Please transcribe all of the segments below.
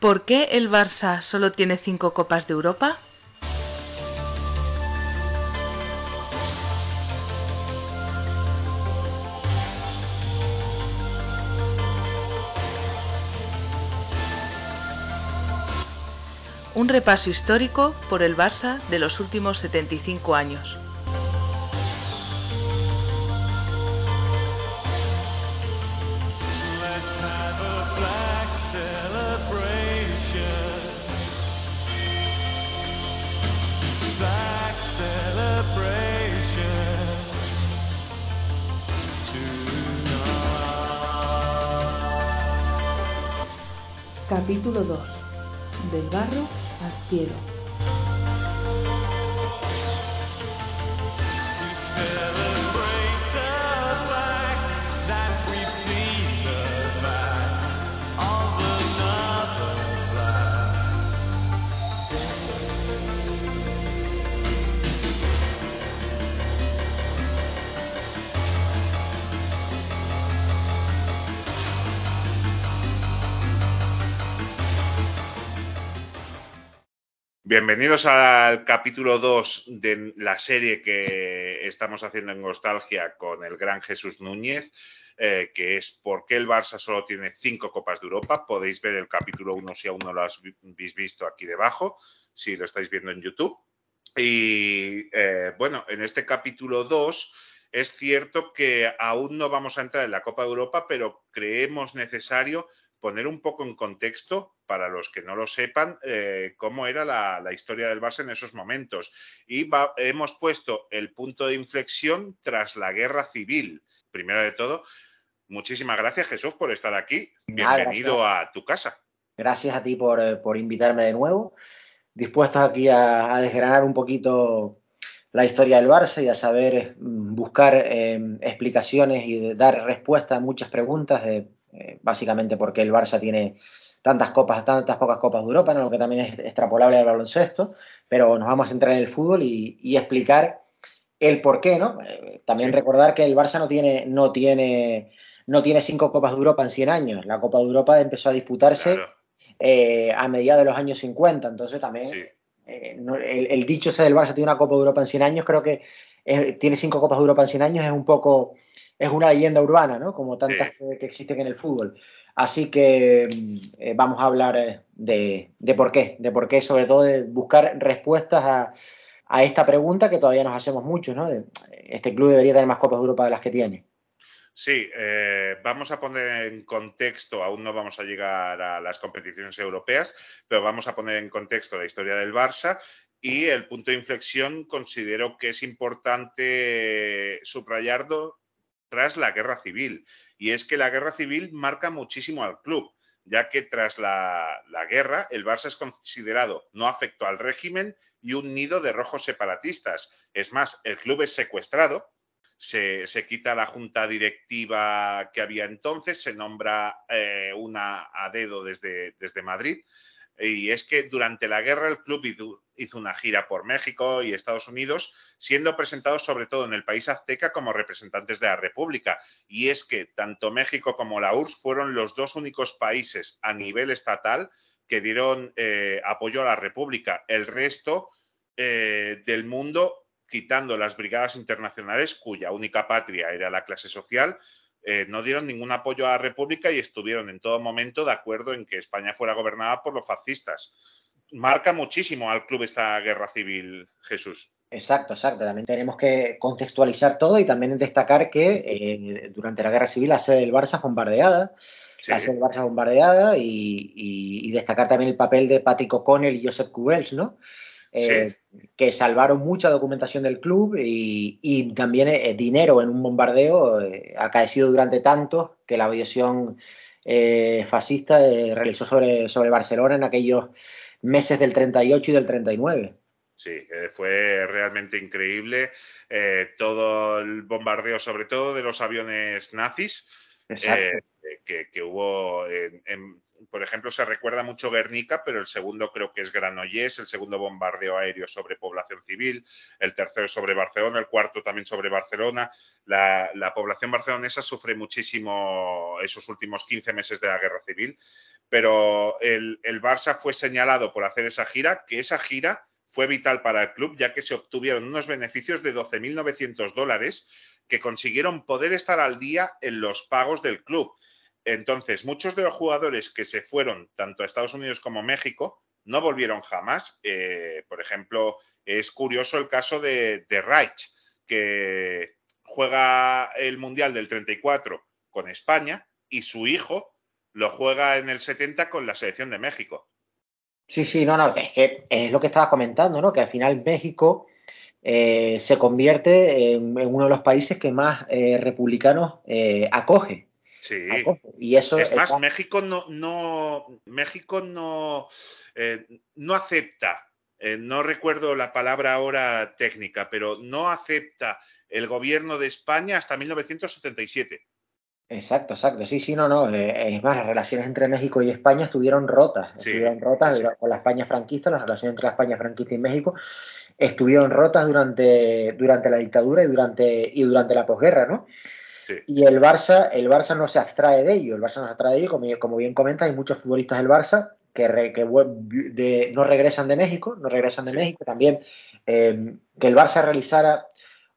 ¿Por qué el Barça solo tiene cinco Copas de Europa? Un repaso histórico por el Barça de los últimos 75 años. Capítulo Bienvenidos al capítulo 2 de la serie que estamos haciendo en Nostalgia con el gran Jesús Núñez, eh, que es ¿Por qué el Barça solo tiene cinco Copas de Europa? Podéis ver el capítulo 1 si aún no lo habéis visto aquí debajo, si lo estáis viendo en YouTube. Y eh, bueno, en este capítulo 2 es cierto que aún no vamos a entrar en la Copa de Europa, pero creemos necesario poner un poco en contexto, para los que no lo sepan, eh, cómo era la, la, historia del Barça en esos momentos. Y va, hemos puesto el punto de inflexión tras la guerra civil. Primero de todo, muchísimas gracias Jesús por estar aquí. Bienvenido a tu casa. Gracias a ti por, eh, por invitarme de nuevo. Dispuestos aquí a, a, desgranar un poquito la historia del Barça y a saber mm, buscar eh, explicaciones y dar respuesta a muchas preguntas de eh, básicamente porque el Barça tiene tantas copas, tantas pocas copas de Europa, ¿no? lo que también es extrapolable al baloncesto, pero nos vamos a centrar en el fútbol y, y explicar el por qué, ¿no? Eh, también recordar que el Barça no tiene, no tiene, no tiene cinco copas de Europa en 100 años. La Copa de Europa empezó a disputarse claro. eh, a mediados de los años 50, entonces también sí. Eh, no, el, el, dicho ese del Barça tiene una Copa de Europa en 100 años, creo que tiene cinco copas de Europa en 100 años es un poco es una leyenda urbana, ¿no? Como tantas sí. que, que, existen en el fútbol. Así que eh, vamos a hablar eh, de, de, por qué, de por qué, sobre todo de buscar respuestas a, a esta pregunta que todavía nos hacemos muchos, ¿no? De, este club debería tener más Copas de Europa de las que tiene. Sí, eh, vamos a poner en contexto, aún no vamos a llegar a las competiciones europeas, pero vamos a poner en contexto la historia del Barça y el punto de inflexión considero que es importante subrayarlo tras la guerra civil. Y es que la guerra civil marca muchísimo al club, ya que tras la, la, guerra el Barça es considerado no afecto al régimen y un nido de rojos separatistas. Es más, el club es secuestrado, se, se quita la junta directiva que había entonces, se nombra eh, una a dedo desde, desde Madrid. Y es que durante la guerra el club hizo una gira por México y Estados Unidos, siendo presentados sobre todo en el país azteca como representantes de la República. Y es que tanto México como la URSS fueron los dos únicos países a nivel estatal que dieron eh, apoyo a la República. El resto eh, del mundo, quitando las brigadas internacionales, cuya única patria era la clase social, eh, no dieron ningún apoyo a la República y estuvieron en todo momento de acuerdo en que España fuera gobernada por los fascistas. Marca muchísimo al club esta guerra civil, Jesús. Exacto, exacto. También tenemos que contextualizar todo y también destacar que eh, durante la guerra civil la sede del Barça fue bombardeada. Sí. La sede del Barça bombardeada y, y, y, destacar también el papel de Patrick O'Connell y Joseph Cubels, ¿no? Eh, sí. que salvaron mucha documentación del club y, y también eh, dinero en un bombardeo eh, acaecido durante tanto que la aviación eh, fascista realizó sobre, sobre Barcelona en aquellos meses del 38 y del 39. Sí, fue realmente increíble todo el bombardeo, sobre todo de los aviones nazis. Que, que, hubo en, en, por ejemplo, se recuerda mucho Guernica, pero el segundo creo que es Granollers, el segundo bombardeo aéreo sobre población civil, el tercero sobre Barcelona, el cuarto también sobre Barcelona. La, la población barcelonesa sufre muchísimo esos últimos 15 meses de la guerra civil, pero el, el Barça fue señalado por hacer esa gira, que esa gira fue vital para el club, ya que se obtuvieron unos beneficios de 12.900 dólares que consiguieron poder estar al día en los pagos del club. Entonces, muchos de los jugadores que se fueron tanto a Estados Unidos como a México no volvieron jamás. Eh, por ejemplo, es curioso el caso de, de Reich, que juega el Mundial del 34 con España y su hijo lo juega en el 70 con la selección de México. Sí, sí, no, no, es que es lo que estaba comentando, ¿no? Que al final México eh, se convierte en, uno de los países que más eh, republicanos acoge. Sí. Y eso es más, México no, no, México no, eh, no acepta, eh, no recuerdo la palabra ahora técnica, pero no acepta el gobierno de España hasta 1977. Exacto, exacto. Sí, sí, no, no. Eh, es más, las relaciones entre México y España estuvieron rotas. Sí, estuvieron rotas sí. con la España franquista, las relaciones entre la España franquista y México estuvieron rotas durante, durante la dictadura y durante, y durante la posguerra, ¿no? Sí. Y el Barça, el Barça no se abstrae de ello. El Barça no se abstrae de ello. Como, como bien comentas, hay muchos futbolistas del Barça que, re, que de, no regresan de México, no regresan de Sí. México. También eh, que el Barça realizara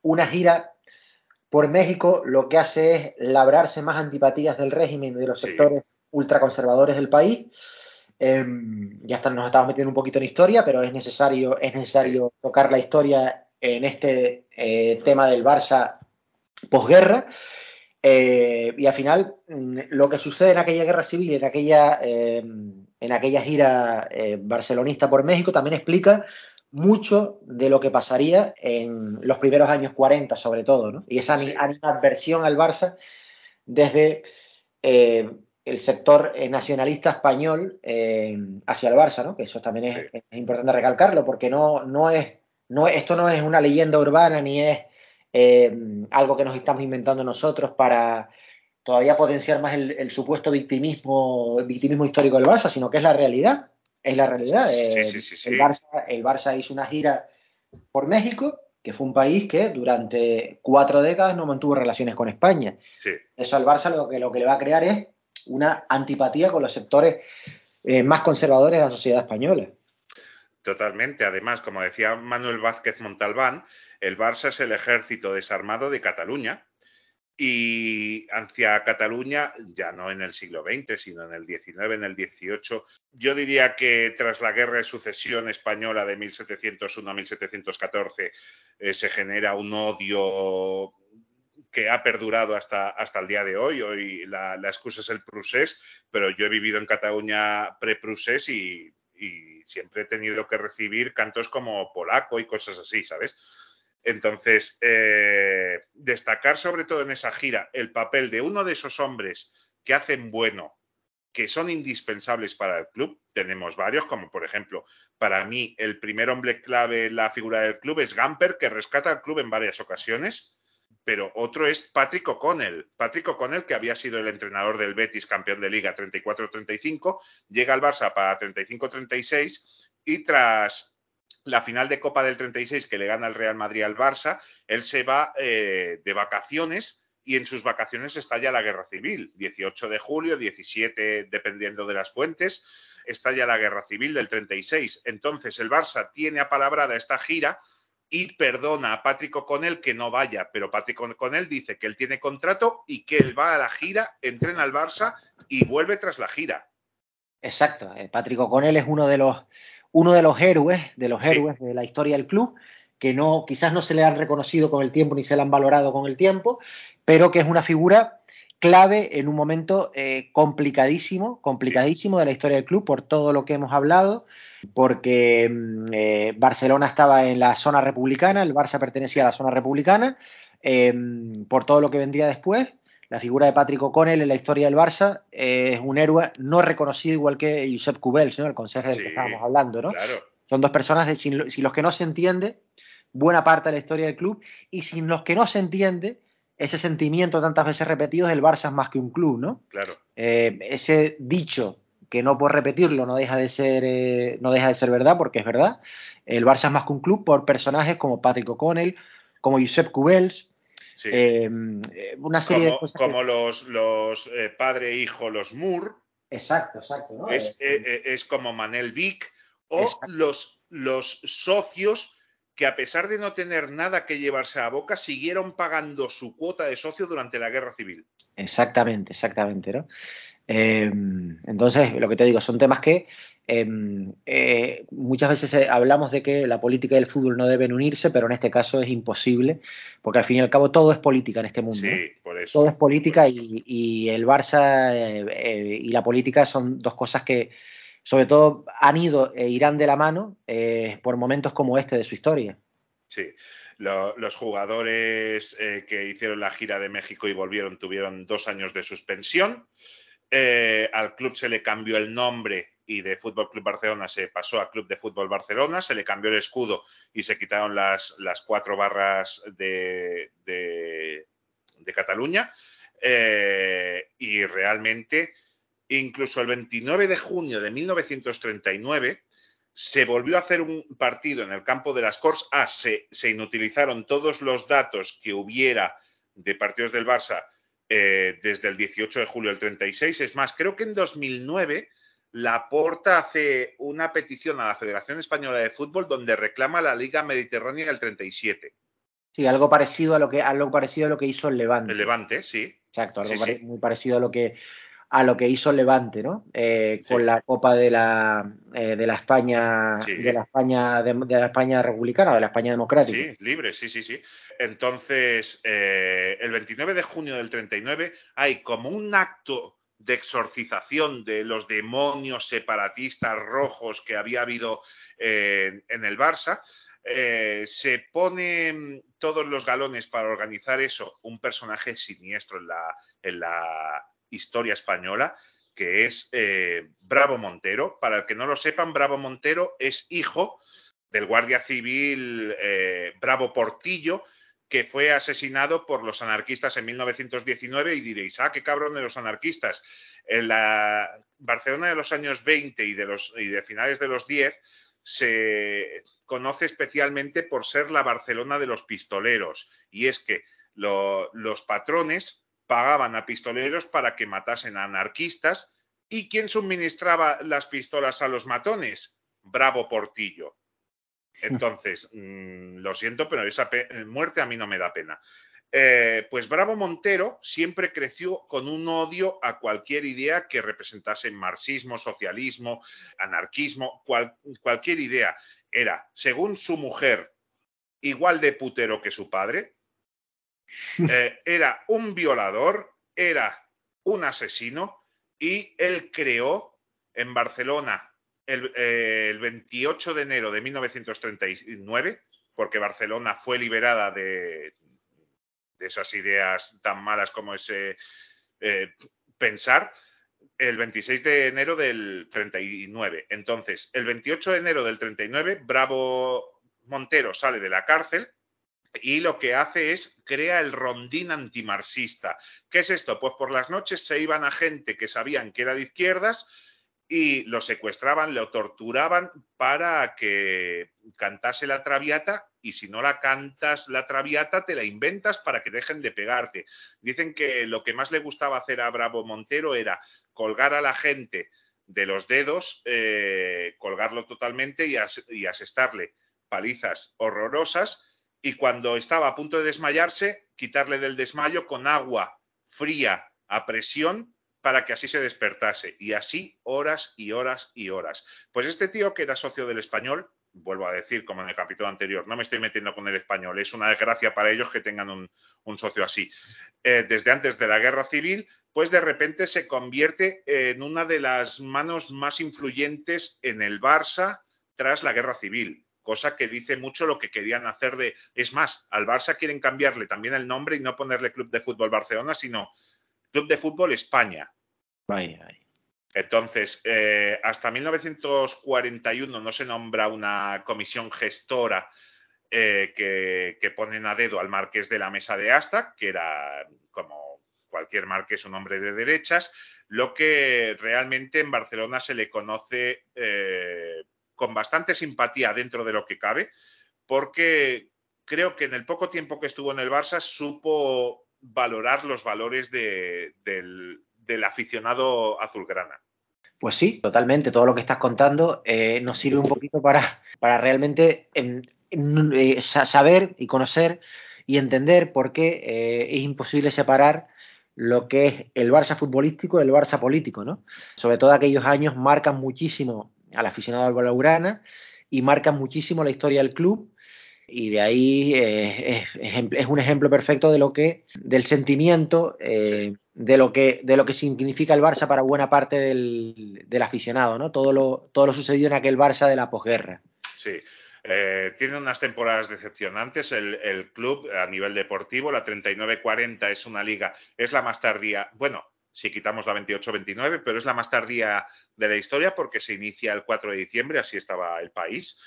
una gira por México lo que hace es labrarse más antipatías del régimen y de los Sí. sectores ultraconservadores del país. Eh, ya está, nos estamos metiendo un poquito en historia, pero es necesario, es necesario tocar la historia en este eh, tema del Barça posguerra. Eh, y al final, mm, lo que sucede en aquella guerra civil, en aquella, eh, en aquella gira eh, barcelonista por México, también explica mucho de lo que pasaría en los primeros años 40, sobre todo, ¿no? Y esa Sí. animadversión al Barça desde eh, el sector nacionalista español eh, hacia el Barça, ¿no? Que eso también es, Sí. es importante recalcarlo, porque no, no es, no, esto no es una leyenda urbana ni es eh, algo que nos estamos inventando nosotros para todavía potenciar más el, el supuesto victimismo, victimismo histórico del Barça, sino que es la realidad. Es la realidad. Eh, sí, sí, sí. El, Barça, el Barça hizo una gira por México, que fue un país que durante cuatro décadas no mantuvo relaciones con España. Sí. Eso al Barça lo que, lo que le va a crear es una antipatía con los sectores eh, más conservadores de la sociedad española. Totalmente. Además, como decía Manuel Vázquez Montalbán, el Barça es el ejército desarmado de Cataluña y hacia Cataluña, ya no en el siglo XX, sino en el XIX, en el XVIII, yo diría que tras la guerra de sucesión española de 1701 a 1714 eh, se genera un odio que ha perdurado hasta, hasta el día de hoy. Hoy la, excusa es el prusés, pero yo he vivido en Cataluña pre-prusés y, y siempre he tenido que recibir cantos como polaco y cosas así, ¿sabes? Entonces, eh, destacar sobre todo en esa gira el papel de uno de esos hombres que hacen bueno, que son indispensables para el club. Tenemos varios, como por ejemplo, para mí el primer hombre clave en la figura del club es Gamper, que rescata al club en varias ocasiones, pero otro es Patrick O'Connell. Patrick O'Connell, que había sido el entrenador del Betis, campeón de liga 34-35, llega al Barça para 35-36 y tras la final de Copa del 36 que le gana el Real Madrid al Barça, él se va eh, de vacaciones y en sus vacaciones estalla la guerra civil. 18 de julio, 17 dependiendo de las fuentes, estalla la guerra civil del 36. Entonces el Barça tiene apalabrada esta gira y perdona a Patrick O'Connell que no vaya, pero Patrick O'Connell dice que él tiene contrato y que él va a la gira, entrena al Barça y vuelve tras la gira. Exacto. Eh, Patrick O'Connell es uno de los uno de los héroes, de los Sí. héroes de la historia del club, que no, quizás no se le han reconocido con el tiempo ni se le han valorado con el tiempo, pero que es una figura clave en un momento eh, complicadísimo, complicadísimo de la historia del club por todo lo que hemos hablado, porque mm, eh, Barcelona estaba en la zona republicana, el Barça pertenecía a la zona republicana, eh, por todo lo que vendría después. La figura de Patrick O'Connell en la historia del Barça eh, es un héroe no reconocido igual que Josep Cubells, ¿no? el consejero del Sí, que estábamos hablando, ¿no? Claro, Son dos personas de, sin, sin los que no se entiende buena parte de la historia del club y sin los que no se entiende ese sentimiento tantas veces repetido del Barça es más que un club, ¿no? claro. Eh, ese dicho que no por repetirlo no deja de ser, eh, no deja de ser verdad, porque es verdad. El Barça es más que un club por personajes como Patrick O'Connell, como Josep Cubels, Sí. eh, una serie de como cosas. como que- los, los eh, padre e hijo, los Moore, Exacto, exacto. ¿no? es, Eh, eh, eh, es como Manel Vic, o Exacto. los, los socios que a pesar de no tener nada que llevarse a boca, siguieron pagando su cuota de socio durante la guerra civil. Exactamente, exactamente, ¿no? Eh, entonces, lo que te digo, son temas que eh, eh, muchas veces eh, hablamos de que la política y el fútbol no deben unirse, pero en este caso es imposible, porque al fin y al cabo todo es política en este mundo. Sí, por eso. Todo es política y, y el Barça eh, y la política son dos cosas que, sobre todo, han ido e irán de la mano por momentos como este de su historia. Sí. Lo- los jugadores eh, que hicieron la gira de México y volvieron tuvieron dos años de suspensión. Eh, al club se le cambió el nombre y de Fútbol Club Barcelona se pasó a Club de Fútbol Barcelona, se le cambió el escudo y se quitaron las, las cuatro barras de, de- Cataluña. Eh, y realmente, incluso el 29 de junio de 1939, se volvió a hacer un partido en el campo de las Corts. Ah, se, se inutilizaron todos los datos que hubiera de partidos del Barça eh, desde el 18 de julio del 36. Es más, creo que en 2009 Laporta hace una petición a la Federación Española de Fútbol donde reclama la Liga Mediterránea del 37. Sí, algo parecido a lo que, algo parecido a lo que hizo el Levante. El Levante, sí. Exacto, algo Sí, pare- sí. muy parecido a lo que a lo que hizo el Levante, ¿no? Eh, con la Copa de la eh, de la España de la España de, de la España republicana, de la España democrática. Sí, libre, sí, sí, sí. Entonces, eh, el 29 de junio del 39 hay como un acto de exorcización de los demonios separatistas rojos que había habido eh, en el Barça. Eh, se ponen todos los galones para organizar eso, un personaje siniestro en la, en la historia española, que es eh, Bravo Montero. Para el que no lo sepan, Bravo Montero es hijo del guardia civil Bravo Portillo, que fue asesinado por los anarquistas en 1919 y diréis, ah, qué cabrón de los anarquistas. En la Barcelona de los años 20 y de, los, y de finales de los 10 se conoce especialmente por ser la Barcelona de los pistoleros. Y es que lo, los patrones pagaban a pistoleros para que matasen a anarquistas. ¿Y quién suministraba las pistolas a los matones? Bravo Portillo. Entonces, mmm, lo siento, pero esa muerte a mí no me da pena. Eh, pues Bravo Montero siempre creció con un odio a cualquier idea que representase marxismo, socialismo, anarquismo, cual, cualquier idea. Era, según su mujer, igual de putero que su padre, eh, era un violador, era un asesino y él creó en Barcelona el, eh, el 28 de enero de 1939, porque Barcelona fue liberada de, de esas ideas tan malas como ese eh, pensar, el 26 de enero del 39. Entonces, el 28 de enero del 39, Bravo Montero sale de la cárcel y lo que hace es crea el rondín antimarxista. ¿Qué es esto? Pues por las noches se iban a gente que sabían que era de izquierdas y lo secuestraban, lo torturaban para que cantase la traviata y si no la cantas la traviata te la inventas para que dejen de pegarte. Dicen que lo que más le gustaba hacer a Bravo Montero era colgar a la gente de los dedos, eh, colgarlo totalmente y, y asestarle palizas horrorosas y cuando estaba a punto de desmayarse, quitarle del desmayo con agua fría a presión para que así se despertase. Y así horas y horas y horas. Pues este tío que era socio del español, vuelvo a decir como en el capítulo anterior, no me estoy metiendo con el español, es una desgracia para ellos que tengan un, socio así. Eh, desde antes de la guerra civil, pues de repente se convierte en una de las manos más influyentes en el Barça tras la guerra civil cosa que dice mucho lo que querían hacer de... Es más, al Barça quieren cambiarle también el nombre y no ponerle Club de Fútbol Barcelona, sino Club de Fútbol España. Entonces, eh, hasta 1941 no se nombra una comisión gestora eh, que, que, ponen a dedo al marqués de la mesa de Asta, que era como cualquier marqués un hombre de derechas. lo que realmente en Barcelona se le conoce eh, con bastante simpatía dentro de lo que cabe, porque creo que en el poco tiempo que estuvo en el Barça supo valorar los valores de- del, aficionado azulgrana. Pues sí, totalmente. Todo lo que estás contando eh, nos sirve un poquito para, para realmente eh, sa- saber y conocer y entender por qué eh, es imposible separar lo que es el Barça futbolístico del Barça político, ¿no? Sobre todo aquellos años marcan muchísimo al aficionado al Blaugrana y marcan muchísimo la historia del club y de ahí eh, es, un ejemplo perfecto de lo que del sentimiento eh, de lo que de lo que significa el Barça para buena parte del, del aficionado no todo lo todo lo sucedido en aquel Barça de la posguerra Sí. Eh, tiene unas temporadas decepcionantes el, el club a nivel deportivo. La 39-40 es una liga, es la más tardía, bueno, si quitamos la 28-29, pero es la más tardía de la historia porque se inicia el 4 de diciembre, así estaba el país,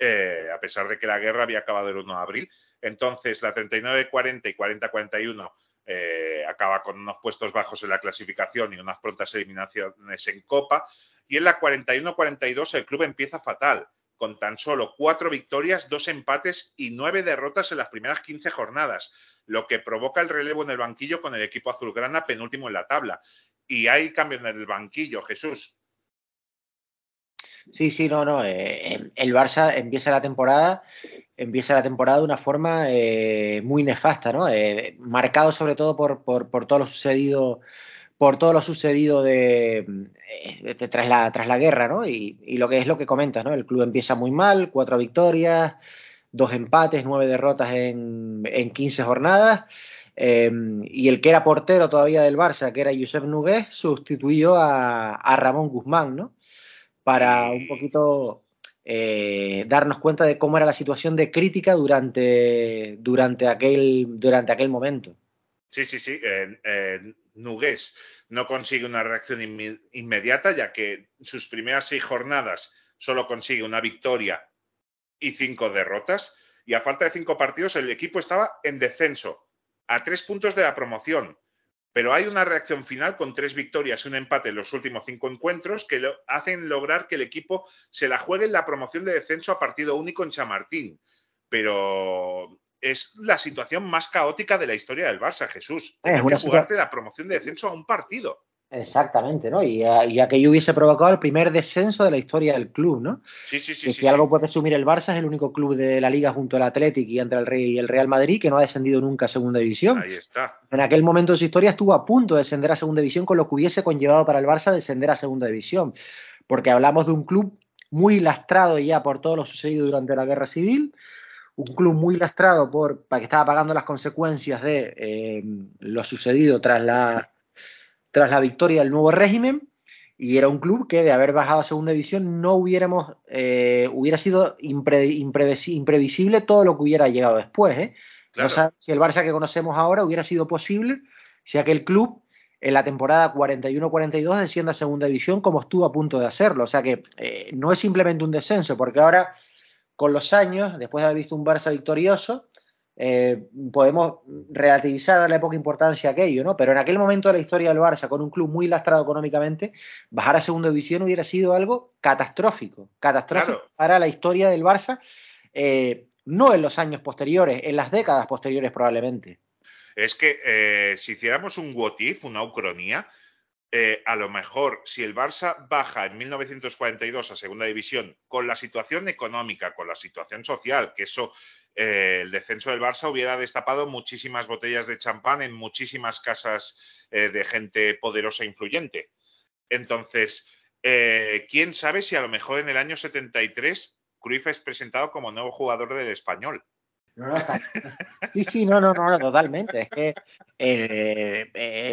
eh, a pesar de que la guerra había acabado el 1 de abril. Entonces, la 39-40 y 40-41 eh, acaba con unos puestos bajos en la clasificación y unas prontas eliminaciones en Copa. Y en la 41-42 el club empieza fatal con tan solo cuatro victorias, dos empates y nueve derrotas en las primeras 15 jornadas, lo que provoca el relevo en el banquillo con el equipo azulgrana penúltimo en la tabla. Y hay cambio en el banquillo, Jesús. Sí sí no no eh, el Barça empieza la temporada empieza la temporada de una forma eh, muy nefasta no Eh, marcado sobre todo por, por, por todo lo sucedido por todo lo sucedido de, tras, la, tras la guerra, ¿no? Y, y lo que es lo que comentas, ¿no? El club empieza muy mal, cuatro victorias, dos empates, nueve derrotas en, en 15 jornadas. eh, y el que era portero todavía del Barça, que era Josep Nugués, sustituyó a, a Ramón Guzmán, ¿no? Para un poquito eh, darnos cuenta de cómo era la situación de crítica durante, durante, aquel, durante aquel momento. Sí, sí, sí. eh, eh, Nugués no consigue una reacción inmediata, ya que sus primeras seis jornadas solo consigue una victoria y cinco derrotas. Y a falta de cinco partidos, el equipo estaba en descenso, a tres puntos de la promoción. Pero hay una reacción final con tres victorias y un empate en los últimos cinco encuentros que lo hacen lograr que el equipo se la juegue en la promoción de descenso a partido único en Chamartín. Pero es la situación más caótica de la historia del Barça, Jesús. Es Tener una que jugarte la promoción de descenso a un partido. Exactamente, ¿no? Y, a- y aquello hubiese provocado el primer descenso de la historia del club, ¿no? Sí, sí, sí. que sí, si algo sí. puede presumir el Barça es el único club de la liga junto al Athletic y entre el Rey y el Real Madrid que no ha descendido nunca a segunda división. Ahí está. En aquel momento de su historia estuvo a punto de descender a segunda división con lo que hubiese conllevado para el Barça descender a segunda división, porque hablamos de un club muy lastrado ya por todo lo sucedido durante la guerra civil, un club muy lastrado por para que estaba pagando las consecuencias de eh, lo sucedido tras la tras la victoria del nuevo régimen y era un club que de haber bajado a segunda división no hubiéramos eh, hubiera sido impre, imprevisi, imprevisible todo lo que hubiera llegado después ¿eh? Claro. no si el Barça que conocemos ahora hubiera sido posible si aquel club en la temporada 41-42 desciende a segunda división como estuvo a punto de hacerlo o sea que eh, no es simplemente un descenso porque ahora con los años después de haber visto un Barça victorioso eh, podemos relativizar, darle poca importancia a aquello, ¿no? Pero en aquel momento de la historia del Barça, con un club muy lastrado económicamente, bajar a segunda división hubiera sido algo catastrófico, catastrófico Claro. para la historia del Barça, eh, no en los años posteriores, en las décadas posteriores probablemente. Es que eh, si hiciéramos un what if, una ucronía, eh, a lo mejor si el Barça baja en 1942 a segunda división con la situación económica, con la situación social, que eso, eh, el descenso del Barça hubiera destapado muchísimas botellas de champán en muchísimas casas eh, de gente poderosa e influyente. Entonces, eh, quién sabe si a lo mejor en el año 73 Cruyff es presentado como nuevo jugador del español. No, no, está- sí, sí, no, no, no, no, totalmente. Es que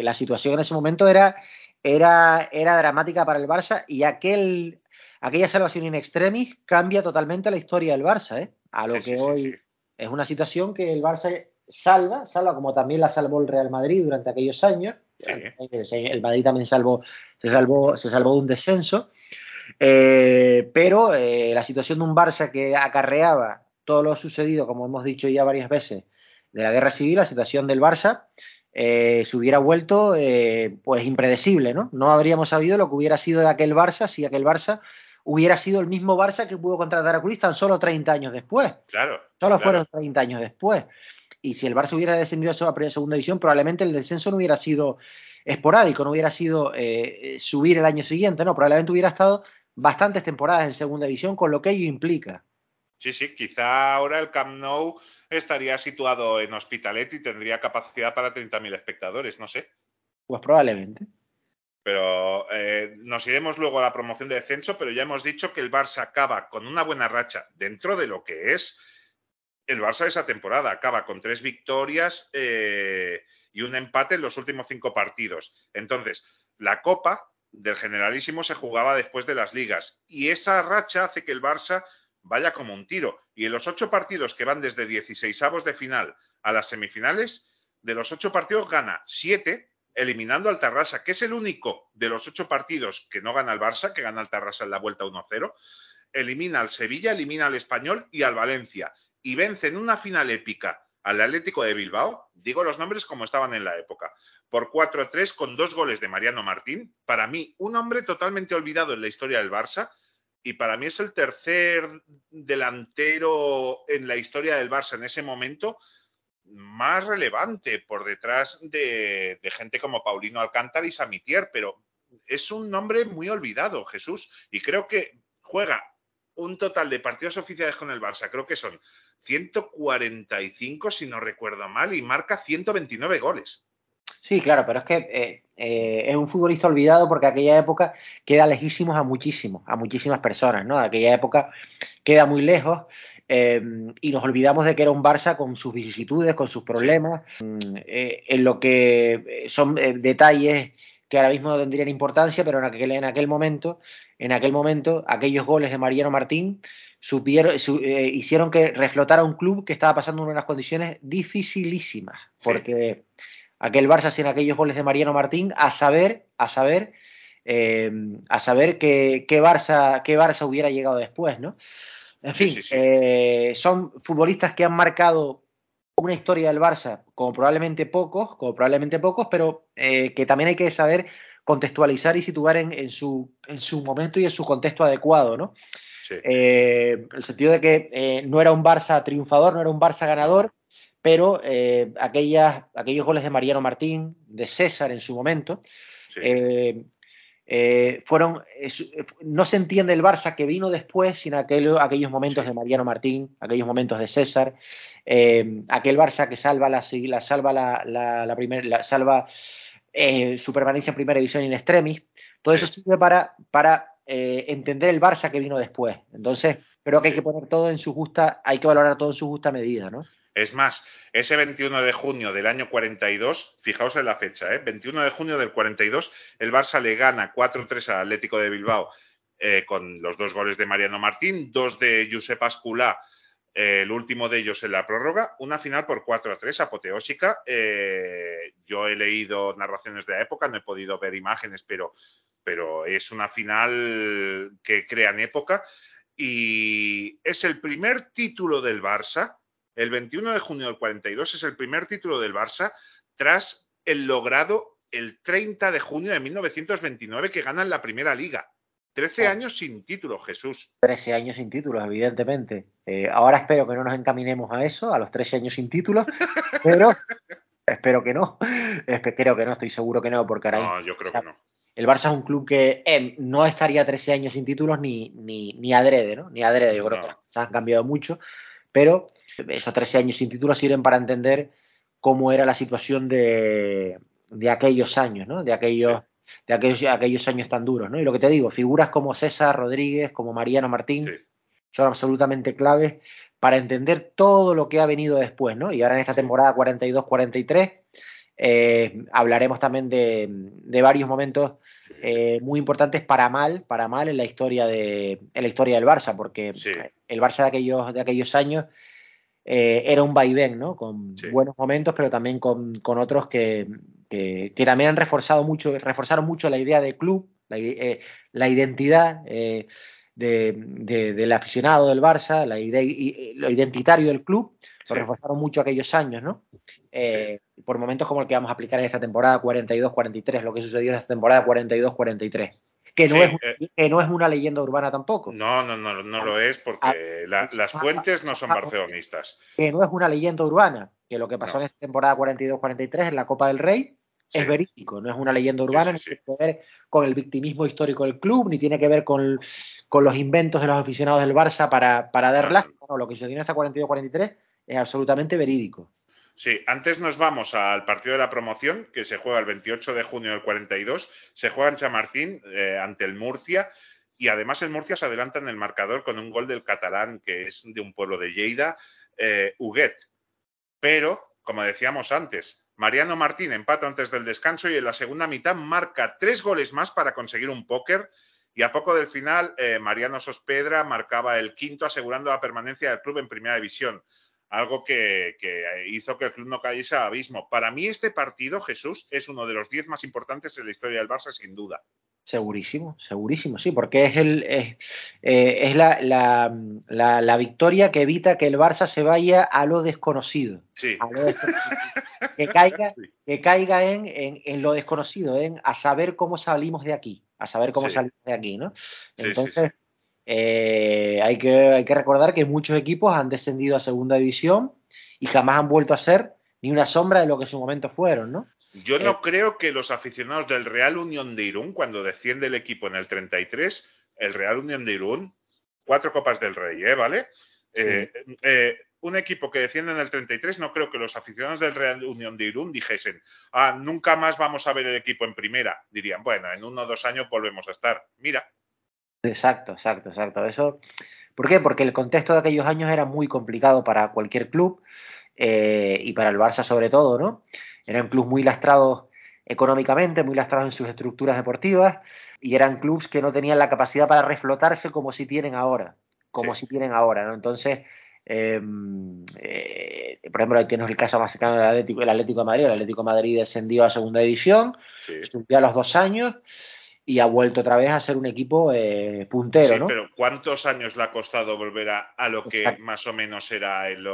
la situación en ese momento era, era, era dramática para el Barça y aquel, aquella salvación in extremis cambia totalmente la historia del Barça, ¿eh? A lo Sí, que sí, hoy sí. Es una situación que el Barça salva, salva como también la salvó el Real Madrid durante aquellos años. Sí. El Madrid también salvó, se salvó, se salvó de un descenso. Eh, pero eh, la situación de un Barça que acarreaba todo lo sucedido, como hemos dicho ya varias veces, de la guerra civil, la situación del Barça eh, se hubiera vuelto eh, pues impredecible, ¿no? No habríamos sabido lo que hubiera sido de aquel Barça si aquel Barça hubiera sido el mismo Barça que pudo contratar a Cruz tan solo 30 años después. Claro. Solo claro. fueron 30 años después. Y si el Barça hubiera descendido a la segunda división, probablemente el descenso no hubiera sido esporádico, no hubiera sido eh, subir el año siguiente, no, probablemente hubiera estado bastantes temporadas en segunda división, con lo que ello implica. Sí, sí, quizá ahora el Camp Nou estaría situado en Hospitalet y tendría capacidad para 30.000 espectadores, no sé. Pues probablemente. Pero eh, nos iremos luego a la promoción de descenso, pero ya hemos dicho que el Barça acaba con una buena racha dentro de lo que es el Barça de esa temporada. Acaba con tres victorias eh, y un empate en los últimos cinco partidos. Entonces, la Copa del Generalísimo se jugaba después de las ligas y esa racha hace que el Barça vaya como un tiro. Y en los ocho partidos que van desde 16 avos de final a las semifinales, de los ocho partidos gana siete, eliminando al Tarrasa, que es el único de los ocho partidos que no gana el Barça, que gana el Tarrasa en la vuelta 1-0. Elimina al Sevilla, elimina al Español y al Valencia. Y vence en una final épica al Atlético de Bilbao, digo los nombres como estaban en la época, por 4-3 con dos goles de Mariano Martín. Para mí, un hombre totalmente olvidado en la historia del Barça, y para mí es el tercer delantero en la historia del Barça en ese momento más relevante por detrás de, gente como Paulino Alcántara y Samitier, pero es un nombre muy olvidado, Jesús, y creo que juega un total de partidos oficiales con el Barça, creo que son 145 si no recuerdo mal, y marca 129 goles. Sí, claro, pero es que eh, eh, es un futbolista olvidado porque aquella época queda lejísimos a muchísimos, a muchísimas personas, ¿no? Aquella época queda muy lejos eh, y nos olvidamos de que era un Barça con sus vicisitudes, con sus problemas, eh, en lo que son eh, detalles que ahora mismo no tendrían importancia, pero en aquel, en aquel momento, en aquel momento, aquellos goles de Mariano Martín supieron, su, eh, hicieron que reflotara un club que estaba pasando en unas condiciones dificilísimas, porque sí. aquel Barça sin aquellos goles de Mariano Martín, a saber, a saber, eh, a saber qué, qué, Barça, qué Barça hubiera llegado después, ¿no? En fin, sí, sí, eh, son futbolistas que han marcado una historia del Barça, como probablemente pocos, como probablemente pocos, pero eh, que también hay que saber contextualizar y situar en, en, su, en su momento y en su contexto adecuado, ¿no? Eh, el sentido de que no era un Barça triunfador, no era un Barça ganador, pero aquellas, aquellos goles de Mariano Martín, de César en su momento, sí. Eh, fueron, eh, no se entiende el Barça que vino después sin aquel, aquellos momentos de Mariano Martín, aquellos momentos de César, eh, aquel Barça que salva la, la salva la, la, la, primer, la salva eh, su permanencia en primera división in extremis. Todo eso sirve para, para entender el Barça que vino después. Entonces, creo que hay que poner todo en su justa, hay que valorar todo en su justa medida, ¿no? Es más, ese 21 de junio del año 42, fijaos en la fecha, ¿eh? 21 de junio del 42, el Barça le gana 4-3 al Atlético de Bilbao eh, con los dos goles de Mariano Martín, dos de Josep Asculá, eh, el último de ellos en la prórroga, una final por 4-3 apoteósica. Eh, yo he leído narraciones de la época, no he podido ver imágenes, pero, pero es una final que crean época y es el primer título del Barça el 21 de junio del 42 es el primer título del Barça tras el logrado el 30 de junio de 1929 que ganan la primera liga. 13 oh. años sin título, Jesús. 13 años sin títulos, evidentemente. Eh, ahora espero que no nos encaminemos a eso, a los 13 años sin títulos, pero espero que no. Creo que no, estoy seguro que no, porque ahora. No, yo creo que no. El Barça es un club que eh, no estaría 13 años sin títulos ni, ni, ni adrede, ¿no? Ni adrede, yo creo no. que han cambiado mucho, pero esos 13 años sin título sirven para entender cómo era la situación de, de aquellos años, ¿no? De aquellos, sí. de aquellos, aquellos años tan duros, ¿no? Y lo que te digo, figuras como César Rodríguez, como Mariano Martín, sí. son absolutamente claves para entender todo lo que ha venido después, ¿no? Y ahora en esta temporada 42-43 eh, hablaremos también de, de varios momentos eh, muy importantes para mal, para mal en la historia de, en la historia del Barça, porque el Barça de aquellos, de aquellos años eh, era un vaivén, ¿no? Con sí. buenos momentos, pero también con, con otros que, que, que, también han reforzado mucho, reforzaron mucho la idea del club, la, eh, la identidad de, de, del aficionado del Barça, la idea, lo identitario del club, lo Sí. reforzaron mucho aquellos años, ¿no? Eh, Por momentos como el que vamos a aplicar en esta temporada 42-43, lo que sucedió en esta temporada 42-43. Que, no Sí, es, eh, que no es una leyenda urbana tampoco. No, no, no, no lo es porque la- las fuentes no son barcelonistas. Que no es una leyenda urbana. Que lo que pasó No. en esta temporada 42-43 en la Copa del Rey Sí. es verídico, no es una leyenda urbana, sí, sí. tiene que ver con el victimismo histórico del club, ni tiene que ver con, con los inventos de los aficionados del Barça para, para dar No, no, lástima. No, lo que sucedió en esta 42-43 es absolutamente verídico. Sí, antes nos vamos al partido de la promoción, que se juega el 28 de junio del 42. Se juega en Chamartín eh, ante el Murcia. Y además el Murcia se adelanta en el marcador con un gol del catalán, que es de un pueblo de Lleida, eh, Huguet. Pero, como decíamos antes, Mariano Martín empata antes del descanso y en la segunda mitad marca tres goles más para conseguir un póker. Y a poco del final, eh, Mariano Sospedra marcaba el quinto, asegurando la permanencia del club en primera división algo que, que hizo que el club no cayese a abismo. Para mí este partido, Jesús, es uno de los diez más importantes en la historia del Barça, sin duda. Segurísimo, segurísimo, sí, porque es, el, es, eh, es la, la, la, la victoria que evita que el Barça se vaya a lo desconocido. Sí, a lo desconocido. que caiga, Sí. que caiga en, en, en lo desconocido, en a saber cómo salimos de aquí, a saber cómo Sí. salimos de aquí, ¿no? Entonces, sí. Eh, hay, que, hay que recordar que muchos equipos han descendido a segunda división y jamás han vuelto a ser ni una sombra de lo que en su momento fueron, ¿no? Yo no eh, creo que los aficionados del Real Unión de Irún, cuando desciende el equipo en el 33, el Real Unión de Irún, cuatro copas del Rey, ¿eh? ¿Vale? Eh, eh, un equipo que desciende en el 33, no creo que los aficionados del Real Unión de Irún dijesen, ah, nunca más vamos a ver el equipo en primera. Dirían, bueno, en uno o dos años volvemos a estar. Mira, Exacto, exacto, exacto. Eso, ¿Por qué? Porque el contexto de aquellos años era muy complicado para cualquier club eh, y para el Barça sobre todo, ¿no? Eran clubes muy lastrados económicamente, muy lastrados en sus estructuras deportivas y eran clubes que no tenían la capacidad para reflotarse como si tienen ahora, como Sí. si tienen ahora, ¿no? Entonces, eh, eh, por ejemplo, ahí tienes el caso más cercano del Atlético, el Atlético de Madrid. El Atlético de Madrid descendió a segunda división, sí. a los dos años y ha vuelto otra vez a ser un equipo eh, puntero, Sí, ¿no? pero ¿cuántos años le ha costado volver a, a lo que Exacto. más o menos era el,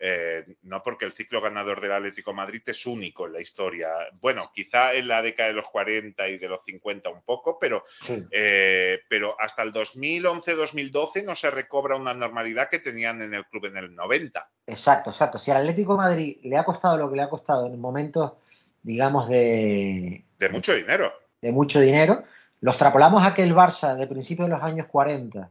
eh, no porque el ciclo ganador del Atlético de Madrid es único en la historia. Bueno, quizá en la década de los 40 y de los 50 un poco, pero, Sí. eh, pero hasta el 2011-2012 no se recobra una normalidad que tenían en el club en el 90. Exacto, exacto. Si al Atlético de Madrid le ha costado lo que le ha costado en momentos, digamos, de, De mucho dinero. De mucho dinero, lo extrapolamos a que el Barça de principios de los años 40,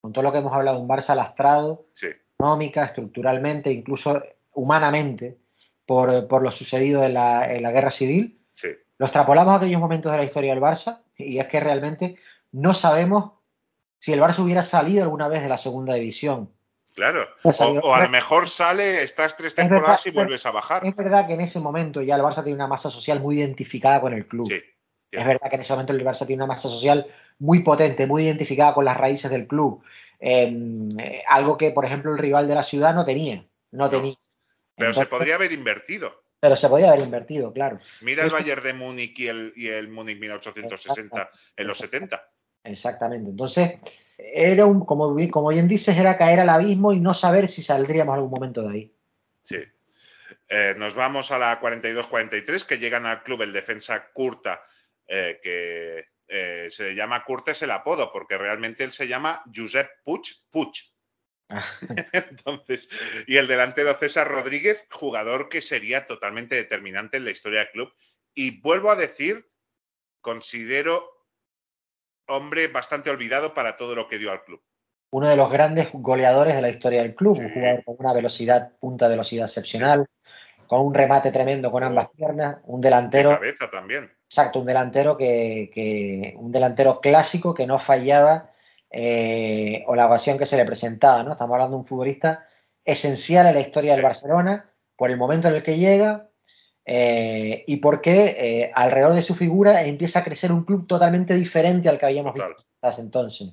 con todo lo que hemos hablado, un Barça lastrado, Sí, económica, estructuralmente, incluso humanamente, por, por lo sucedido en la, en la guerra civil, sí. lo extrapolamos a aquellos momentos de la historia del Barça y es que realmente no sabemos si el Barça hubiera salido alguna vez de la segunda división. Claro. O, a lo mejor sale, estás tres verdad, temporadas y vuelves a bajar. Es verdad que en ese momento ya el Barça tiene una masa social muy identificada con el club. Sí. Es verdad que en ese momento el Barça tiene una masa social muy potente, muy identificada con las raíces del club. Eh, eh, algo que, por ejemplo, el rival de la ciudad no tenía. No, No. tenía. Pero se podría haber invertido. pero se podría haber invertido, claro. Mira el Bayern de Múnich y el, y el Múnich 1860 en los 70. Exactamente. Entonces, era un, como, bien- como bien dices, era caer al abismo y no saber si saldríamos algún momento de ahí. Sí. Eh, nos vamos a la 42-43, que llegan al club el defensa Curta, eh, que eh, se llama Curta, es el apodo, porque realmente él se llama Josep Puig Puig. Entonces, y el delantero César Rodríguez, jugador que sería totalmente determinante en la historia del club. Y vuelvo a decir, considero hombre bastante olvidado para todo lo que dio al club. Uno de los grandes goleadores de la historia del club, un jugador con una velocidad, punta velocidad excepcional, con un remate tremendo con Oh. ambas piernas, un De delantero cabeza también. Exacto, un delantero que, que- un delantero clásico que no fallaba eh, o la ocasión que se le presentaba, ¿no? Estamos hablando de un futbolista esencial en la historia del. Barcelona por el momento en el que llega eh, y porque eh, alrededor de su figura empieza a crecer un club totalmente diferente al que habíamos Total. visto hasta entonces.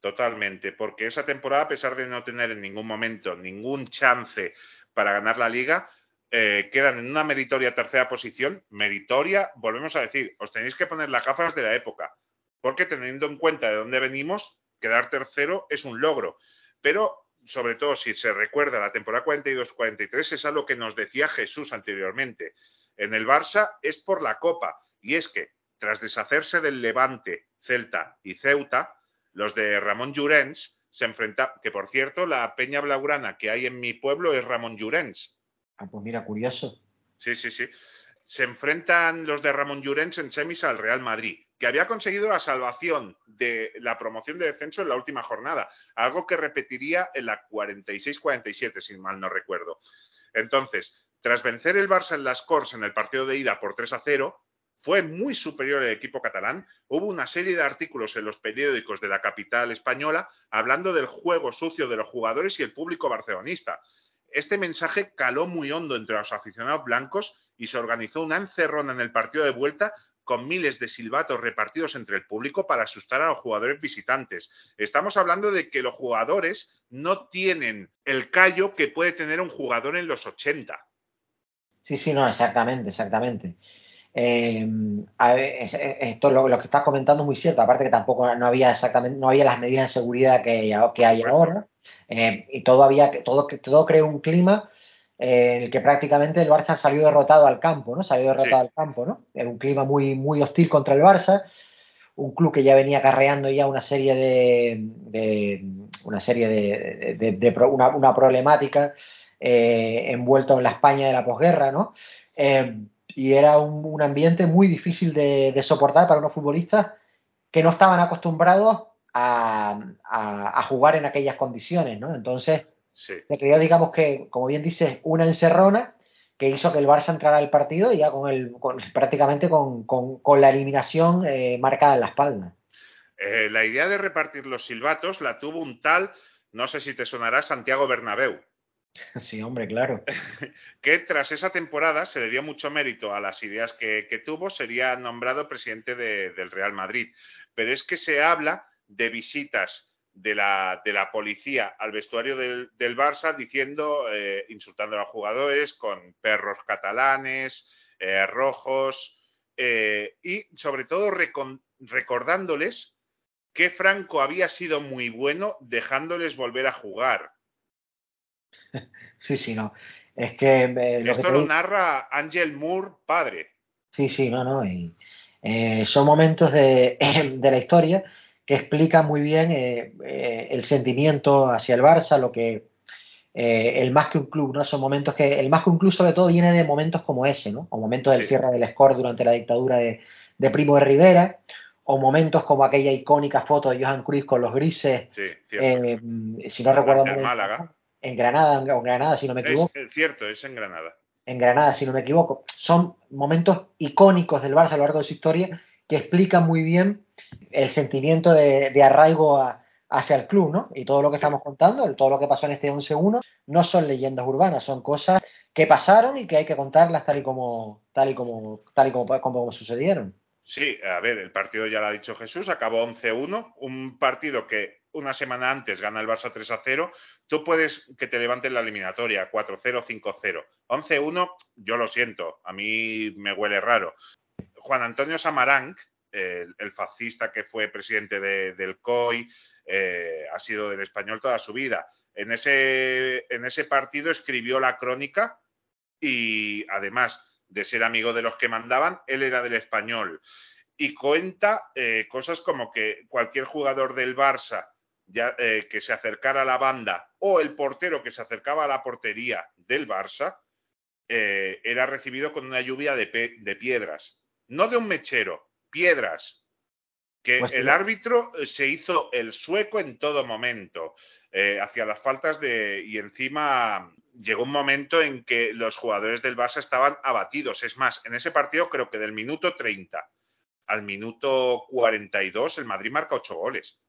Totalmente, porque esa temporada, a pesar de no tener en ningún momento ningún chance para ganar la liga, eh, quedan en una meritoria tercera posición. Meritoria, volvemos a decir, os tenéis que poner las gafas de la época, porque teniendo en cuenta de dónde venimos, quedar tercero es un logro. Pero sobre todo si se recuerda la temporada 42-43, es a lo que nos decía Jesús anteriormente. En el Barça es por la Copa, y es que tras deshacerse del Levante, Celta y Ceuta, los de Ramón Llorens se enfrentan, que por cierto, la peña blaugrana que hay en mi pueblo es Ramón Llorens. Ah, pues mira, curioso. Sí, sí, sí. Se enfrentan los de Ramón Llorens en semis al Real Madrid, que había conseguido la salvación de la promoción de descenso en la última jornada, algo que repetiría en la 46-47, si mal no recuerdo. Entonces, tras vencer el Barça en las Corts en el partido de ida por 3 a 0, fue muy superior el equipo catalán. Hubo una serie de artículos en los periódicos de la capital española hablando del juego sucio de los jugadores y el público barcelonista. Este mensaje caló muy hondo entre los aficionados blancos y se organizó una encerrona en el partido de vuelta con miles de silbatos repartidos entre el público para asustar a los jugadores visitantes. Estamos hablando de que los jugadores no tienen el callo que puede tener un jugador en los 80. Sí, sí, no, exactamente, exactamente. Eh, a ver, esto lo, lo que estás comentando es muy cierto. Aparte que tampoco no había exactamente, no había las medidas de seguridad que, hay que ahora. Eh, y todo había, todo, todo creó un clima eh, en el que prácticamente el Barça salió derrotado al campo, ¿no? Salió derrotado Sí. al campo, ¿no? Era un clima muy, muy hostil contra el Barça. Un club que ya venía acarreando ya una serie de, de- una serie de, de- de pro- una, una problemática envuelto en la España de la posguerra, ¿no? Y era un, un ambiente muy difícil de, de soportar para unos futbolistas que no estaban acostumbrados a, a- a jugar en aquellas condiciones, ¿no? Entonces, Sí. se creó, digamos que, como bien dices, una encerrona que hizo que el Barça entrara al partido y ya con el, con- prácticamente con, con- con la eliminación eh, marcada en la espalda. Eh, la idea de repartir los silbatos la tuvo un tal, no sé si te sonará, Santiago Bernabéu. Sí, hombre, claro. que tras esa temporada se le dio mucho mérito a las ideas que, tuvo, sería nombrado presidente de- del Real Madrid. Pero es que se habla de visitas de la, de la policía al vestuario del, Barça diciendo, eh, insultando a los jugadores con perros catalanes, eh, rojos, eh, y sobre todo recordándoles que Franco había sido muy bueno dejándoles volver a jugar. Sí, sí, no. Es que eh, lo Esto lo digo- narra Ángel Moore, padre. Sí, sí, no, no. y, eh, son momentos de, de la historia que explican muy bien eh, el sentimiento hacia el Barça, lo que el más que un club, ¿no? Son momentos que el más que un club sobre todo viene de momentos como ese, ¿no? O momentos del Sí. cierre del score durante la dictadura de, de Primo de Rivera, o momentos como aquella icónica foto de Johan Cruyff con los grises, Sí, eh, si no recuerdo mal, Málaga. En Granada, en, en Granada, si no me equivoco es cierto, es en Granada. en Granada, si no me equivoco. Son momentos icónicos del Barça a lo largo de su historia que explican muy bien el sentimiento de, de arraigo a- hacia el club, ¿no? Y todo lo que estamos contando, todo lo que pasó en este 11-1, no son leyendas urbanas, son cosas que pasaron y que hay que contarlas tal y como, tal y como, tal y como, como sucedieron. Sí, a ver, el partido ya lo ha dicho Jesús, acabó 11-1, un partido que una semana antes gana el Barça 3-0, tú puedes que te levanten la eliminatoria 4-0, 5-0. 11-1, yo lo siento, a mí me huele raro. Juan Antonio Samaranch, el, el fascista que fue presidente de- del COI, eh, ha sido del español toda su vida. En ese, en ese partido escribió la crónica y además de ser amigo de los que mandaban, él era del español. Y cuenta eh, cosas como que cualquier jugador del Barça ya, eh, que se acercara a la banda o el portero que se acercaba a la portería del Barça eh, era recibido con una lluvia de, piedras. No de un mechero, piedras. Que Pues el no. árbitro eh, se hizo el sueco en todo momento eh, hacia las faltas de. Y encima llegó un momento en que los jugadores del Barça estaban abatidos. Es más, en ese partido creo que del minuto 30 al minuto 42 el Madrid marca ocho goles.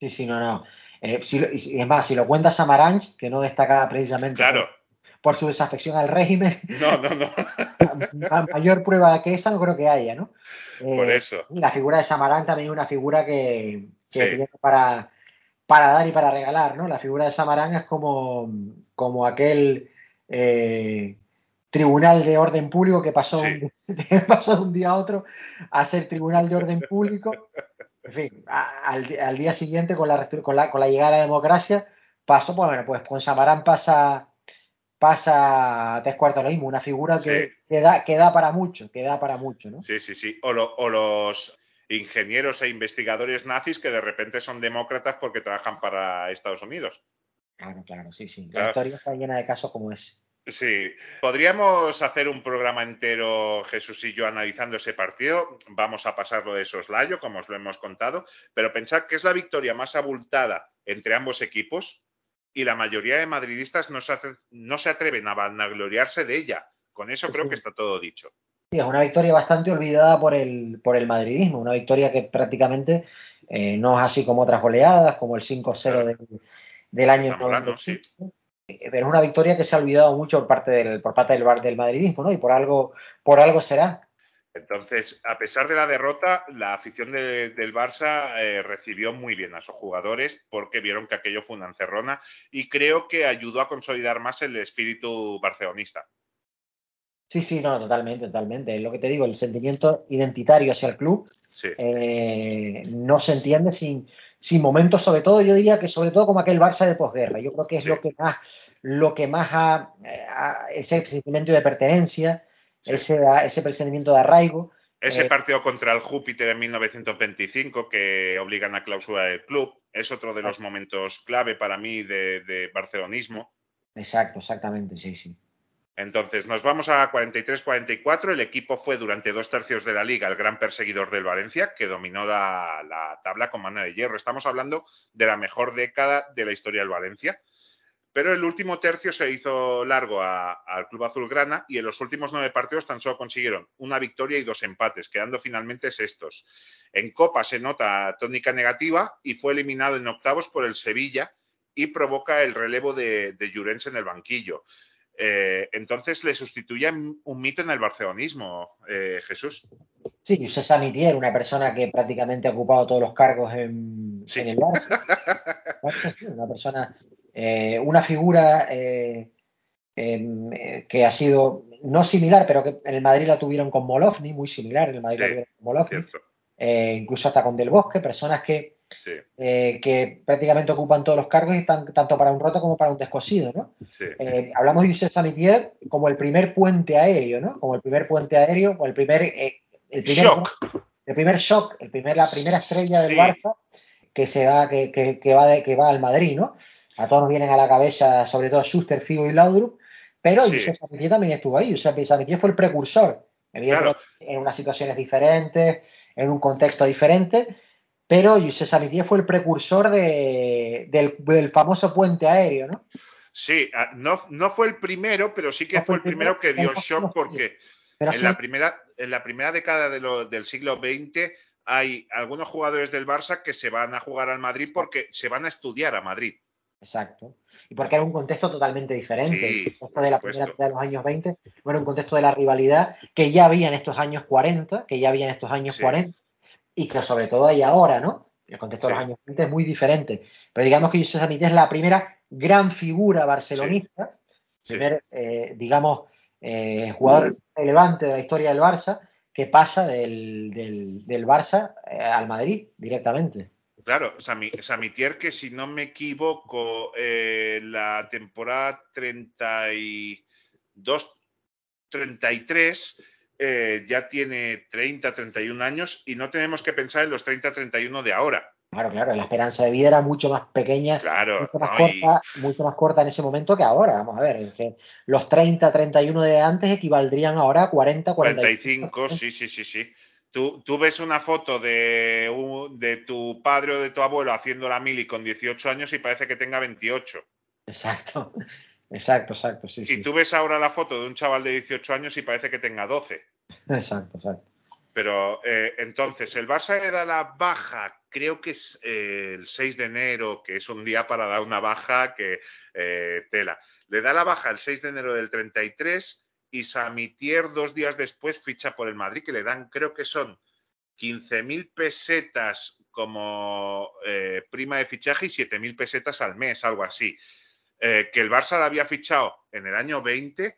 Sí, sí, no, no. Eh, si y es más, si lo cuenta Samaranch, que no destacaba precisamente Claro, por, por su desafección al régimen, no, no, no. Ma- mayor prueba que esa no creo que haya, ¿no? Por Eh, eso. La figura de Samarán también es una figura que, que Sí. para, para dar y para regalar, ¿no? La figura de Samarán es como, como aquel eh, tribunal de orden público que pasó, Sí. un- que pasó de un día a otro a ser tribunal de orden público. En fin, a- al, día siguiente con la, con la, con la llegada de la democracia pasó, pues bueno, pues con Samarán pasa, pasa a tres cuartos lo mismo, una figura que, Sí. que da, que da para mucho, que da para mucho, ¿no? Sí, sí, sí. O, lo- o los ingenieros e investigadores nazis que de repente son demócratas porque trabajan para Estados Unidos. Claro, claro, sí, sí. La Claro. historia está llena de casos como ese. Sí, podríamos hacer un programa entero, Jesús y yo, analizando ese partido. Vamos a pasarlo de soslayo, como os lo hemos contado, pero pensad que es la victoria más abultada entre ambos equipos y la mayoría de madridistas no se, hace- no se atreven a vanagloriarse de ella. Con eso Sí, creo sí. que está todo dicho. Sí, es una victoria bastante olvidada por el, por el madridismo, una victoria que prácticamente eh, no es así como otras goleadas, como el 5-0 Claro. del, del año Zamorano, 95. Eh, Pero es una victoria que se ha olvidado mucho por parte del, por parte del, madridismo, ¿no? Y por algo, por algo será. Entonces, a pesar de la derrota, la afición de- del Barça eh, recibió muy bien a sus jugadores porque vieron que aquello fue una encerrona y creo que ayudó a consolidar más el espíritu barcelonista. Sí, sí, no, totalmente, totalmente. Es lo que te digo, el sentimiento identitario hacia el club Sí, eh, no se entiende sin, sin momentos, sobre todo, yo diría que sobre todo como aquel Barça de posguerra. Yo creo que es Sí. lo que más, lo que más ha, ha- ese sentimiento de pertenencia, Sí. ese, ese sentimiento de arraigo. Ese Eh, partido contra el Júpiter en 1925 que obligan a clausurar el club es otro de los momentos clave para mí de, de barcelonismo. Exacto, exactamente, sí, sí. Entonces, nos vamos a 43-44. El equipo fue durante dos tercios de la liga el gran perseguidor del Valencia, que dominó la, la tabla con mano de hierro. Estamos hablando de la mejor década de la historia del Valencia. Pero el último tercio se hizo largo al Club Azulgrana y en los últimos nueve partidos tan solo consiguieron una victoria y dos empates, quedando finalmente sextos. En Copa se nota tónica negativa y fue eliminado en octavos por el Sevilla y provoca el relevo de, de Llorens en el banquillo. Eh, entonces le sustituye un mito en el barcelonismo, eh, Jesús. Sí, José Samitier, una persona que prácticamente ha ocupado todos los cargos en, Sí. en el Barça. Una persona, eh, una figura em, que ha sido no similar, pero que en el Madrid la tuvieron con Molovny, muy similar en el Madrid la tuvieron con eh, incluso hasta con Del Bosque, personas que, Sí, eh, que prácticamente ocupan todos los cargos y están tanto para un roto como para un descosido, ¿no? sí. Eh, hablamos de Josep Samitier como el primer puente aéreo, ¿no? Como el primer puente aéreo o el primer, eh, el primer Shock. el primer shock, el primer, la primera estrella del Sí. Barça que se va, que, que- que va de- que va al Madrid, ¿no? A todos nos vienen a la cabeza, sobre todo Schuster, Figo y Laudrup, pero. Josep Samitier también estuvo ahí. Josep Samitier fue el precursor, evidentemente en unas situaciones diferentes, en un contexto diferente, pero Josep Samitier fue el precursor de- del, del famoso puente aéreo, ¿no? Sí, ah, no, no fue el primero, pero sí que No fue el primero que dio shock porque en sí, la primera, en la primera década de lo- del siglo XX hay algunos jugadores del Barça que se van a jugar al Madrid porque se van a estudiar a Madrid. Exacto. Y porque era un contexto totalmente diferente. Sí, el contexto por de la primera de los años 20 no era un contexto de la rivalidad que ya había en estos años 40, que ya había en estos años Sí. 40 y que sobre todo hay ahora, ¿no? El contexto de los años 20 es muy diferente. Pero digamos que José Samitier es la primera gran figura barcelonista, Sí. primer, eh, digamos, eh, jugador relevante de la historia del Barça que pasa del, del, del Barça eh, al Madrid directamente. Claro, Sami- Samitier, que si no me equivoco, la temporada 32-33 eh, ya tiene 30, 31 años y no tenemos que pensar en los 30, 31 de ahora. Claro, claro, la esperanza de vida era mucho más pequeña, Claro, mucho más, ¿no? Y- corta, mucho más corta en ese momento que ahora. Vamos a ver, es que los 30, 31 de antes equivaldrían ahora a 40, 45. 45, sí, sí, sí, sí. Tú, tú ves una foto de, un- de tu padre o de tu abuelo haciendo la mili con 18 años y parece que tenga 28. Exacto, exacto, exacto, sí, Y sí. tú ves ahora la foto de un chaval de 18 años y parece que tenga 12. Exacto, exacto. Pero eh, entonces, el Barça le da la baja, creo que es eh, el 6 de enero, que es un día para dar una baja que eh, tela. Le da la baja el 6 de enero del 33 y Samitier dos días después ficha por el Madrid, que le dan, creo que son 15.000 pesetas como eh, prima de fichaje y 7.000 pesetas al mes, algo así. Eh, que el Barça la había fichado en el año 20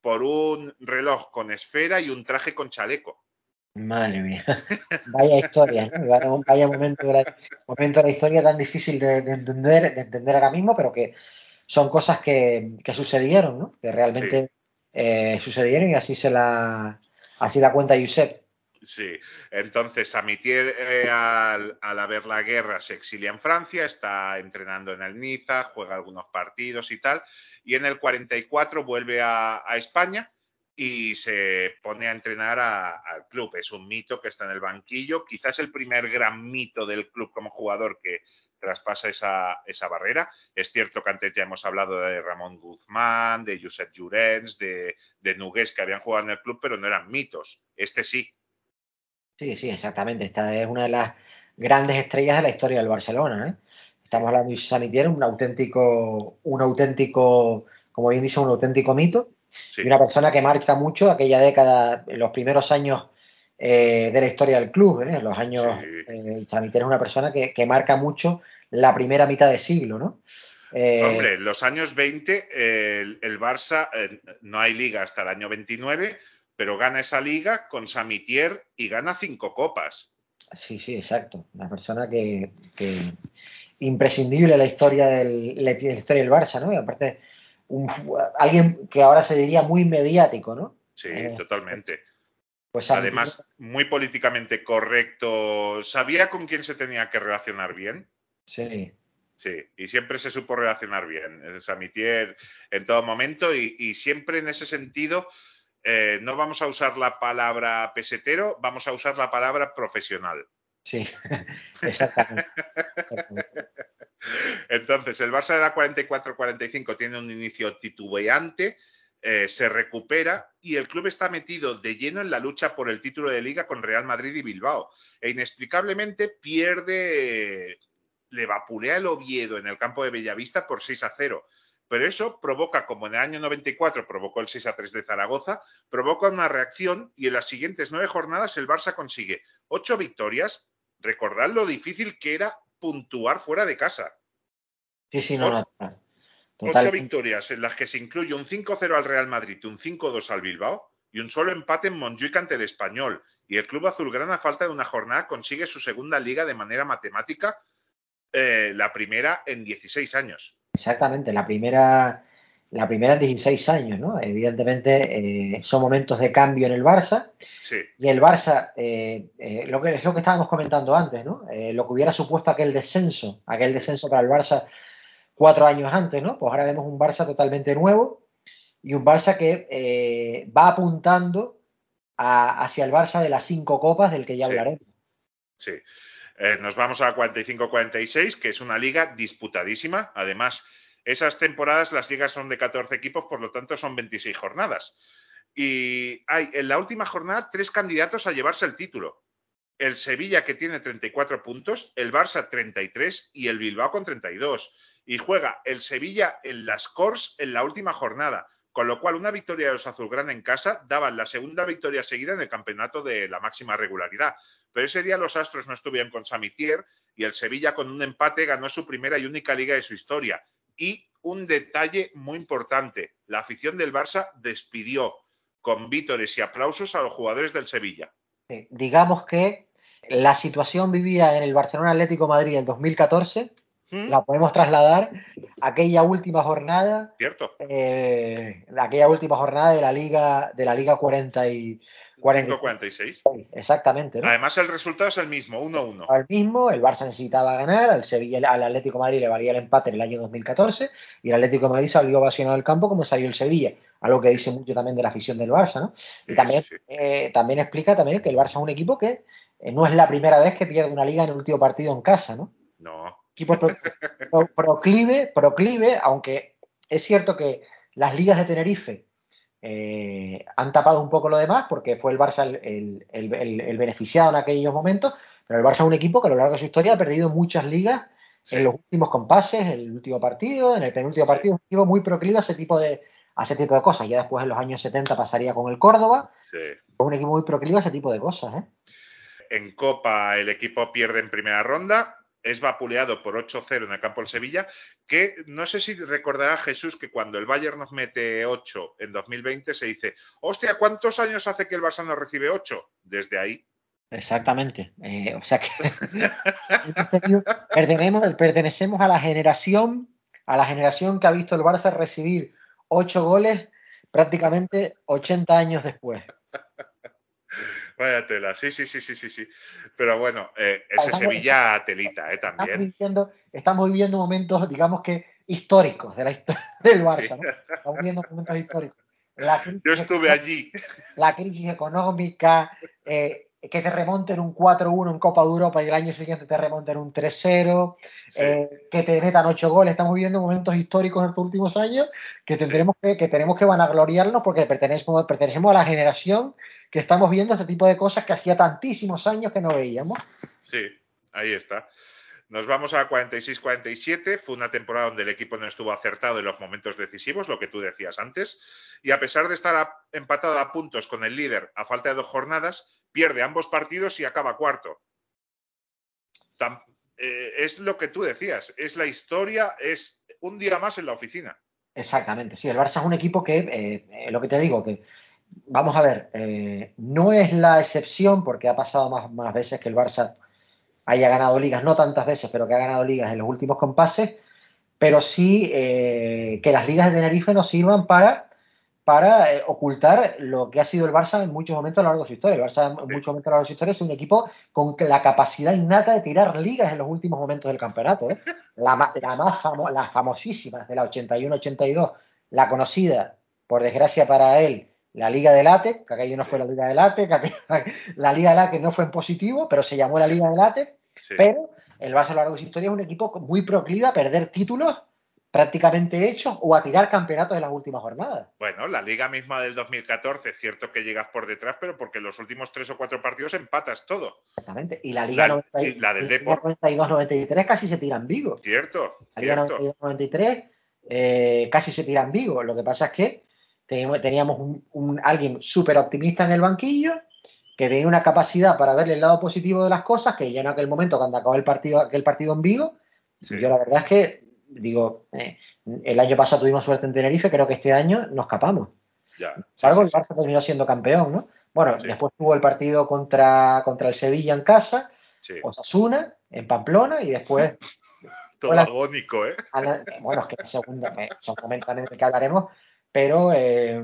por un reloj con esfera y un traje con chaleco. Madre mía. Vaya historia, ¿no? Vaya, vaya momento, de la, momento de la historia tan difícil de, de entender, de entender ahora mismo, pero que son cosas que, que sucedieron, ¿no? Que realmente eh, sucedieron y así se la así la cuenta Josep. Sí, entonces Samitier eh, al, al haber la guerra se exilia en Francia, está entrenando en el Niza, juega algunos partidos y tal, y en el 44 vuelve a, España y se pone a entrenar a- al club. Es un mito que está en el banquillo, quizás el primer gran mito del club como jugador que traspasa esa, esa barrera. Es cierto que antes ya hemos hablado de Ramón Guzmán, de Josep Llorens, de, de Nugués que habían jugado en el club, pero no eran mitos. Este sí. Sí, sí, exactamente. Esta es una de las grandes estrellas de la historia del Barcelona, ¿eh? Estamos hablando de Samitier, un auténtico, un auténtico, como bien dice, un auténtico mito. sí. y una persona que marca mucho aquella década, los primeros años eh, de la historia del club, ¿eh? los años, Sí. eh, Samitier es una persona que, que marca mucho la primera mitad de siglo, ¿no? Hombre, en los años 20 eh, el, el Barça no hay liga hasta el año 29, pero gana esa liga con Samitier y gana cinco copas. Sí, sí, exacto. Una persona que, que imprescindible en la historia del, la historia del Barça, ¿no? Y aparte, un, alguien que ahora se diría muy mediático, ¿no? Sí, Eh, totalmente. Pues Además, muy políticamente correcto. ¿Sabía con quién se tenía que relacionar bien? sí, Sí, y siempre se supo relacionar bien. Samitier en todo momento y, y siempre en ese sentido eh, no vamos a usar la palabra pesetero, vamos a usar la palabra profesional. sí, exactamente. Entonces, el Barça de la 44-45 tiene un inicio titubeante, eh, se recupera y el club está metido de lleno en la lucha por el título de liga con Real Madrid y Bilbao. E inexplicablemente pierde, le vapulea el Oviedo en el campo de Bellavista por 6 a 0. Pero eso provoca, como en el año 94 provocó el 6 a 3 de Zaragoza, provoca una reacción y en las siguientes nueve jornadas el Barça consigue ocho victorias. Recordad lo difícil que era puntuar fuera de casa. Sí, sí, no. Ocho victorias en las que se incluye un 5-0 al Real Madrid, un 5-2 al Bilbao y un solo empate en Montjuic ante el Español. Y el club azulgrana, a falta de una jornada, consigue su segunda liga de manera matemática, eh, la primera en 16 años. Exactamente, la primera, la primera en 16 años, ¿no? Evidentemente eh, son momentos de cambio en el Barça Sí, y el Barça, eh, lo que es lo que estábamos comentando antes, ¿no? Lo que hubiera supuesto aquel descenso, aquel descenso para el Barça cuatro años antes, ¿no? Pues ahora vemos un Barça totalmente nuevo y un Barça que va apuntando a- hacia el Barça de las cinco copas del que ya Sí. hablaremos. sí. Eh, nos vamos a la 45-46, que es una liga disputadísima. Además, esas temporadas las ligas son de 14 equipos, por lo tanto son 26 jornadas. Y hay en la última jornada tres candidatos a llevarse el título. El Sevilla que tiene 34 puntos, el Barça 33 y el Bilbao con 32. Y juega el Sevilla en las Cors en la última jornada. Con lo cual, una victoria de los Azulgrana en casa daban la segunda victoria seguida en el campeonato de la máxima regularidad. Pero ese día los Astros no estuvieron con Samitier y el Sevilla con un empate ganó su primera y única liga de su historia. Y un detalle muy importante, la afición del Barça despidió con vítores y aplausos a los jugadores del Sevilla. Digamos que la situación vivida en el Barcelona Atlético Madrid del 2014 ¿Mm? la podemos trasladar a aquella última jornada, ¿Cierto? eh, aquella última jornada de la Liga, de la Liga 40 y 40 5-46. exactamente, ¿no? Además, el resultado es el mismo, 1-1. Al mismo, el Barça necesitaba ganar, al Sevilla, al Atlético de Madrid le valía el empate en el año 2014 y el Atlético de Madrid salió ovacionado del campo como salió el Sevilla, algo que dice mucho también de la afición del Barça, ¿no? Y Sí, también, sí. eh, también explica también que el Barça es un equipo que eh, no es la primera vez que pierde una liga en el último partido en casa, ¿no? No, Equipo pro- pro- proclive, proclive, aunque es cierto que las ligas de Tenerife eh, han tapado un poco lo demás porque fue el Barça el, el- el- el- el beneficiado en aquellos momentos, pero el Barça es un equipo que a lo largo de su historia ha perdido muchas ligas Sí. en los últimos compases, en el último partido, en el penúltimo partido, un equipo muy proclive a ese tipo de a ese tipo de cosas. Ya después en los años 70 pasaría con el Córdoba, sí. un equipo muy proclive a ese tipo de cosas, ¿eh? En Copa el equipo pierde en primera ronda. Es vapuleado por 8-0 en el campo del Sevilla, que no sé si recordará Jesús que cuando el Bayern nos mete 8 en 2020 se dice, hostia, ¿cuántos años hace que el Barça no recibe 8? Desde ahí. Exactamente. Eh, o sea que pertenecemos, pertenecemos a la generación, a la generación que ha visto el Barça recibir 8 goles prácticamente 80 años después. Vaya tela, sí, sí, sí, sí, sí, sí. Pero bueno, eh, ese Estamos- Sevilla telita, eh, Estamos también. viviendo, estamos viviendo momentos, digamos que históricos de la historia del Barça. ¿no? Estamos viviendo momentos históricos. La crisis, Yo estuve allí. la crisis económica, eh, que te remonten un 4-1 en Copa de Europa y el año siguiente te remonten un 3-0, Sí. eh, que te metan 8 goles. Estamos viviendo momentos históricos en estos últimos años que tendremos que, que tenemos que vanagloriarnos porque pertenecemos, pertenecemos a la generación que estamos viendo este tipo de cosas que hacía tantísimos años que no veíamos. Sí, ahí está. Nos vamos a 46-47. Fue una temporada donde el equipo no estuvo acertado en los momentos decisivos, lo que tú decías antes. Y a pesar de estar empatado a puntos con el líder a falta de dos jornadas, pierde ambos partidos y acaba cuarto. Eh, es lo que tú decías. Es la historia, es un día más en la oficina. Exactamente, sí, el Barça es un equipo que, eh, eh, lo que te digo, que vamos a ver, no es la excepción porque ha pasado más, más veces que el Barça haya ganado ligas, no tantas veces, pero que ha ganado ligas en los últimos compases, pero sí que las ligas de Tenerife nos sirvan para, para eh, ocultar lo que ha sido el Barça en muchos momentos a lo largo de su historia. El Barça en muchos momentos a lo largo de su historia es un equipo con la capacidad innata de tirar ligas en los últimos momentos del campeonato. ¿eh? La, la más famo- la famosísima de la 81-82, la conocida, por desgracia para él, la Liga del Látex, que aquello no fue la Liga del Látex, la Liga del Látex no fue en positivo, pero se llamó la Liga del Látex, Sí. pero el Barça a lo largo de su historia es un equipo muy proclive a perder títulos prácticamente hechos o a tirar campeonatos en las últimas jornadas. Bueno, la liga misma del 2014, cierto que llegas por detrás, pero porque los últimos tres o cuatro partidos empatas todo. Exactamente. Y la Liga La- 90 y la del Liga Depor. 92-93 casi se tira en Vigo. Cierto, La Liga cierto. 92-93 eh, casi se tira en Vigo. Lo que pasa es que teníamos, teníamos un, un- alguien súper optimista en el banquillo que tenía una capacidad para ver el lado positivo de las cosas, que ya en aquel momento, cuando acabó el partido, aquel partido en Vigo, Sí. yo la verdad es que, digo, eh, el año pasado tuvimos suerte en Tenerife, creo que este año nos escapamos. Ya. Sin embargo, el Sí, Barça terminó siendo campeón, ¿no? Bueno, Sí. después tuvo el partido contra, contra el Sevilla en casa. Osasuna, en Pamplona, y después Todo Hola. agónico, ¿eh? Bueno, es que la segunda, eh, son momentos en el que hablaremos, pero eh,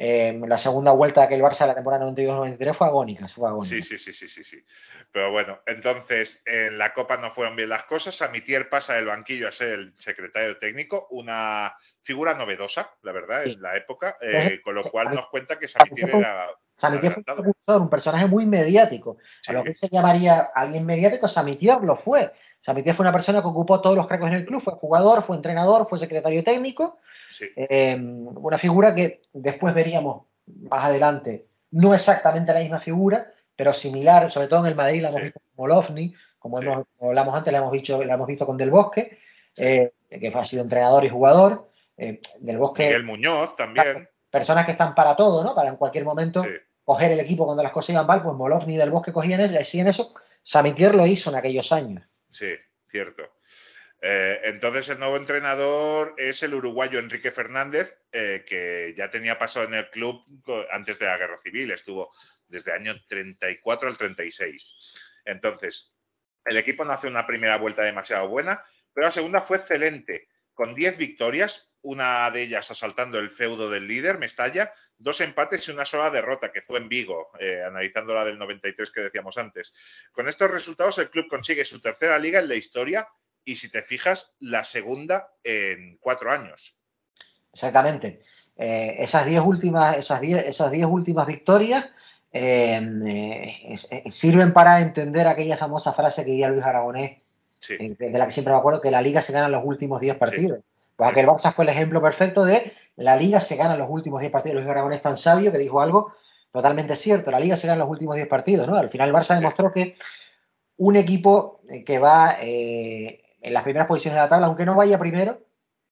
eh, la segunda vuelta de aquel Barça de la temporada 92-93 fue agónica, fue agónica. Sí, sí, sí, sí, sí, sí. Pero bueno, entonces en la Copa no fueron bien las cosas. Samitier pasa del banquillo a ser el secretario técnico, una figura novedosa, la verdad, Sí. en la época, eh, con lo sí, cual nos cuenta que Samitier era Samitier fue un un personaje muy mediático. A lo que se llamaría alguien mediático, Samitier lo fue. Samitier fue una persona que ocupó todos los cargos en el club, fue jugador, fue entrenador, fue secretario técnico, sí, Eh, una figura que después veríamos más adelante, no exactamente la misma figura, pero similar, sobre todo en el Madrid la hemos Sí. visto con Molovni, como, Sí. hemos, como hablamos antes, la hemos visto, la hemos visto con Del Bosque, eh, que ha sido entrenador y jugador. eh, Del Bosque, Miguel Muñoz también. personas que están para todo, ¿no? Para en cualquier momento coger el equipo cuando las cosas iban mal, pues Molovni y Del Bosque cogían eso, hacían eso. Samitier lo hizo en aquellos años. Sí, cierto. Eh, entonces el nuevo entrenador es el uruguayo Enrique Fernández, eh, que ya tenía pasado en el club antes de la guerra civil, estuvo desde el año 34 al 36. Entonces, el equipo no hace una primera vuelta demasiado buena, pero la segunda fue excelente, con 10 victorias, una de ellas asaltando el feudo del líder, Mestalla, dos empates y una sola derrota, que fue en Vigo, eh, analizando la del 93 que decíamos antes. Con estos resultados, el club consigue su tercera liga en la historia y, si te fijas, la segunda en cuatro años. Exactamente. Eh, esas 10 últimas, esas diez, esas diez últimas victorias eh, sirven para entender aquella famosa frase que diría Luis Aragonés, Sí, de la que siempre me acuerdo, que la liga se gana en los últimos 10 partidos. Pues aquel Barça fue el ejemplo perfecto de la liga se gana en los últimos 10 partidos. Luis Aragonés tan sabio que dijo algo totalmente cierto. La liga se gana en los últimos 10 partidos, ¿no? Al final el Barça demostró que un equipo eh, que va eh, en las primeras posiciones de la tabla, aunque no vaya primero,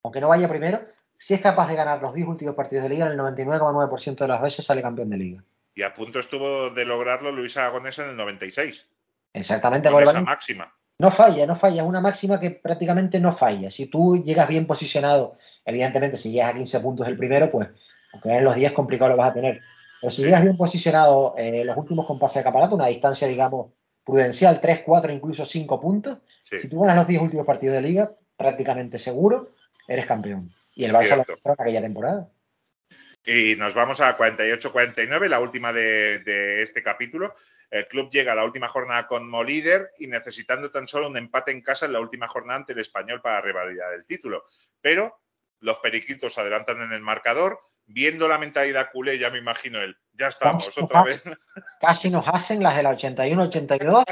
aunque no vaya primero, si es capaz de ganar los 10 últimos partidos de liga, en el 99,9% de las veces sale campeón de liga. y a punto estuvo de lograrlo Luis Aragonés en el 96, Exactamente, con porque esa máxima. No falla, no falla. Es una máxima que prácticamente no falla. Si tú llegas bien posicionado, evidentemente, si llegas a 15 puntos el primero, pues, aunque en los 10 complicado lo vas a tener. Pero si llegas bien posicionado eh, los últimos compases de campeonato, una distancia, digamos, prudencial, 3, 4, incluso 5 puntos, Sí. si tú ganas los 10 últimos partidos de liga, prácticamente seguro, eres campeón. Y el Barça lo Cierto. demostró en aquella temporada. Y nos vamos a 48-49, la última de, de este capítulo. El club llega a la última jornada como líder y necesitando tan solo un empate en casa en la última jornada ante el español para revalidar el título. Pero los periquitos adelantan en el marcador. Viendo la mentalidad culé, ya me imagino el ya estamos, otra vez. Casi nos hacen las de la 81-82,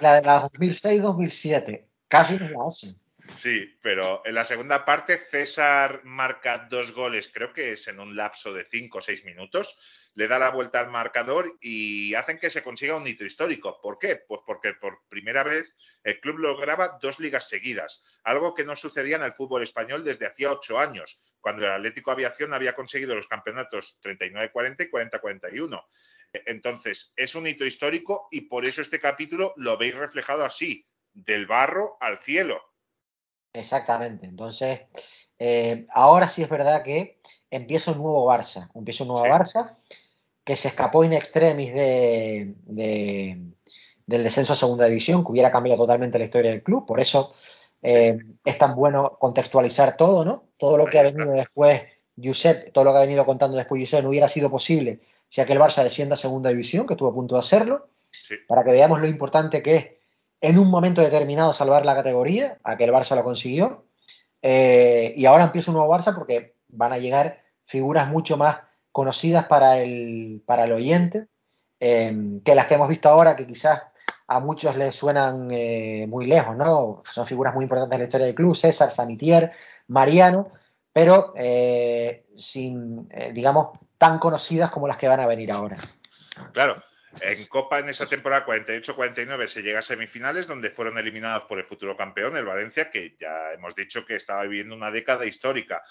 la de la 2006-2007. Casi nos la hacen. Sí, pero en la segunda parte César marca dos goles, creo que es en un lapso de cinco o seis minutos, le da la vuelta al marcador y hacen que se consiga un hito histórico. ¿Por qué? Pues porque por primera vez el club lograba dos ligas seguidas, algo que no sucedía en el fútbol español desde hacía ocho años, cuando el Atlético Aviación había conseguido los campeonatos 39-40 y 40-41. Entonces, es un hito histórico y por eso este capítulo lo veis reflejado así, del barro al cielo. Exactamente. Entonces, eh, ahora sí es verdad que empieza un nuevo Barça. Empieza un nuevo Sí. Barça que se escapó in extremis de, de- del descenso a segunda división, que hubiera cambiado totalmente la historia del club. Por eso eh, es tan bueno contextualizar todo, ¿no? Todo lo que ha venido después Josep, todo lo que ha venido contando después Josep, no hubiera sido posible si aquel Barça descienda a segunda división, que estuvo a punto de hacerlo Sí. para que veamos lo importante que es en un momento determinado salvar la categoría, aquel Barça lo consiguió, eh, y ahora empieza un nuevo Barça porque van a llegar figuras mucho más conocidas para el, para el oyente eh, que las que hemos visto ahora, que quizás a muchos les suenan eh, muy lejos, ¿no? Son figuras muy importantes en la historia del club, César, Samitier, Mariano, pero eh, sin, digamos, tan conocidas como las que van a venir ahora. Claro, en Copa en esa temporada 48-49 se llega a semifinales donde fueron eliminados por el futuro campeón, el Valencia, que ya hemos dicho que estaba viviendo una década histórica.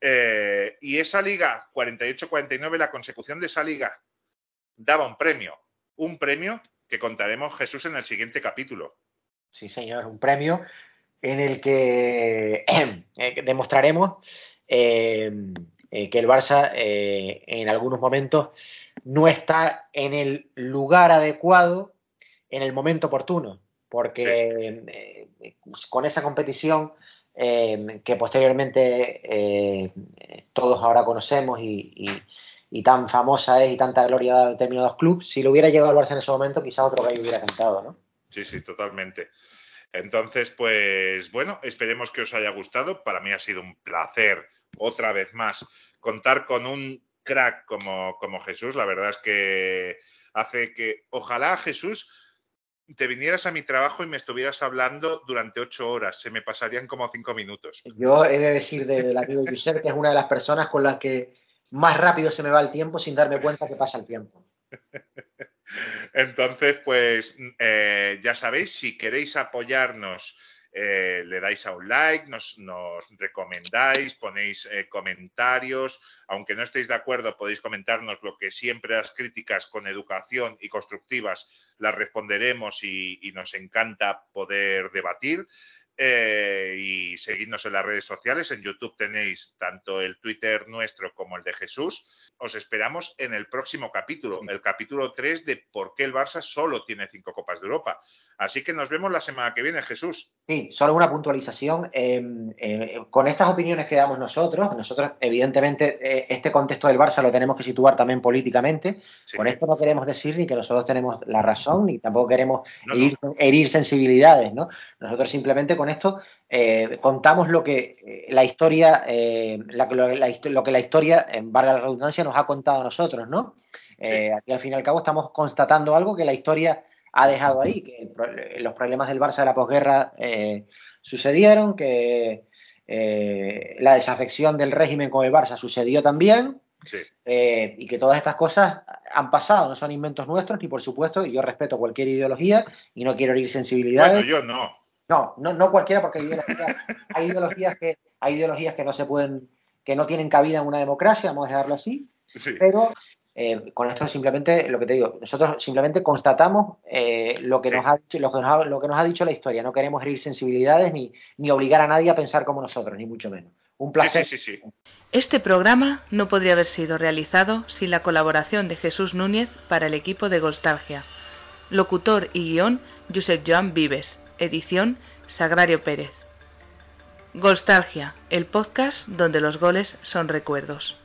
Eh, y esa liga 48-49, la consecución de esa liga daba un premio, un premio que contaremos Jesús en el siguiente capítulo. Sí, señor, un premio en el que eh, demostraremos eh, que el Barça en algunos momentos no está en el lugar adecuado en el momento oportuno, porque eh, con esa competición eh, que posteriormente eh, todos ahora conocemos y, y, y, tan famosa es y tanta gloria da a determinados clubes, si lo hubiera llegado al Barça en ese momento, quizás otro gallo hubiera cantado, ¿no? Sí, sí, totalmente. Entonces, pues bueno, esperemos que os haya gustado. Para mí ha sido un placer, otra vez más, contar con un crack como, como Jesús. La verdad es que hace que, ojalá Jesús, te vinieras a mi trabajo y me estuvieras hablando durante ocho horas. Se me pasarían como cinco minutos. Yo he de decir del amigo Josep que es una de las personas con las que más rápido se me va el tiempo sin darme cuenta que pasa el tiempo. Entonces, pues eh, ya sabéis, si queréis apoyarnos, eh, le dais a un like, nos, nos recomendáis, ponéis eh, comentarios. Aunque no estéis de acuerdo, podéis comentarnos lo que siempre las críticas con educación y constructivas las responderemos y, y nos encanta poder debatir. Eh, y seguidnos en las redes sociales. En YouTube tenéis tanto el Twitter nuestro como el de Jesús. Os esperamos en el próximo capítulo, el capítulo 3 de por qué el Barça solo tiene cinco Copas de Europa. Así que nos vemos la semana que viene, Jesús. Sí, solo una puntualización. Eh, eh, con estas opiniones que damos nosotros, nosotros evidentemente eh, este contexto del Barça lo tenemos que situar también políticamente. Sí. Con esto no queremos decir ni que nosotros tenemos la razón, ni tampoco queremos No, herir, herir, sensibilidades, ¿no? Nosotros simplemente con esto eh, contamos lo que la historia, eh, la, lo, la, lo, que la historia, en valga la redundancia, nos ha contado a nosotros, ¿no? Sí. aquí al fin y al cabo estamos constatando algo que la historia ha dejado ahí, que el, los problemas del Barça de la posguerra eh, sucedieron, que eh, la desafección del régimen con el Barça sucedió también, sí. eh, y que todas estas cosas han pasado, no son inventos nuestros, y por supuesto, yo respeto cualquier ideología y no quiero herir sensibilidades. Bueno, yo no. No, no, no cualquiera, porque hay ideologías, hay ideologías, que, hay ideologías que no se pueden, que no tienen cabida en una democracia, vamos a dejarlo así, Sí. pero Eh, con esto simplemente, lo que te digo, nosotros simplemente constatamos eh, lo, que Sí. nos ha, dicho- lo, que nos ha, lo que nos ha dicho la historia. No queremos herir sensibilidades ni, ni obligar a nadie a pensar como nosotros, ni mucho menos. Un placer. sí, sí, sí. Este programa no podría haber sido realizado sin la colaboración de Jesús Núñez para el equipo de Golstalgia. Locutor y guion Josep Joan Vives. Edición Sagrario Pérez. Golstalgia, el podcast donde los goles son recuerdos.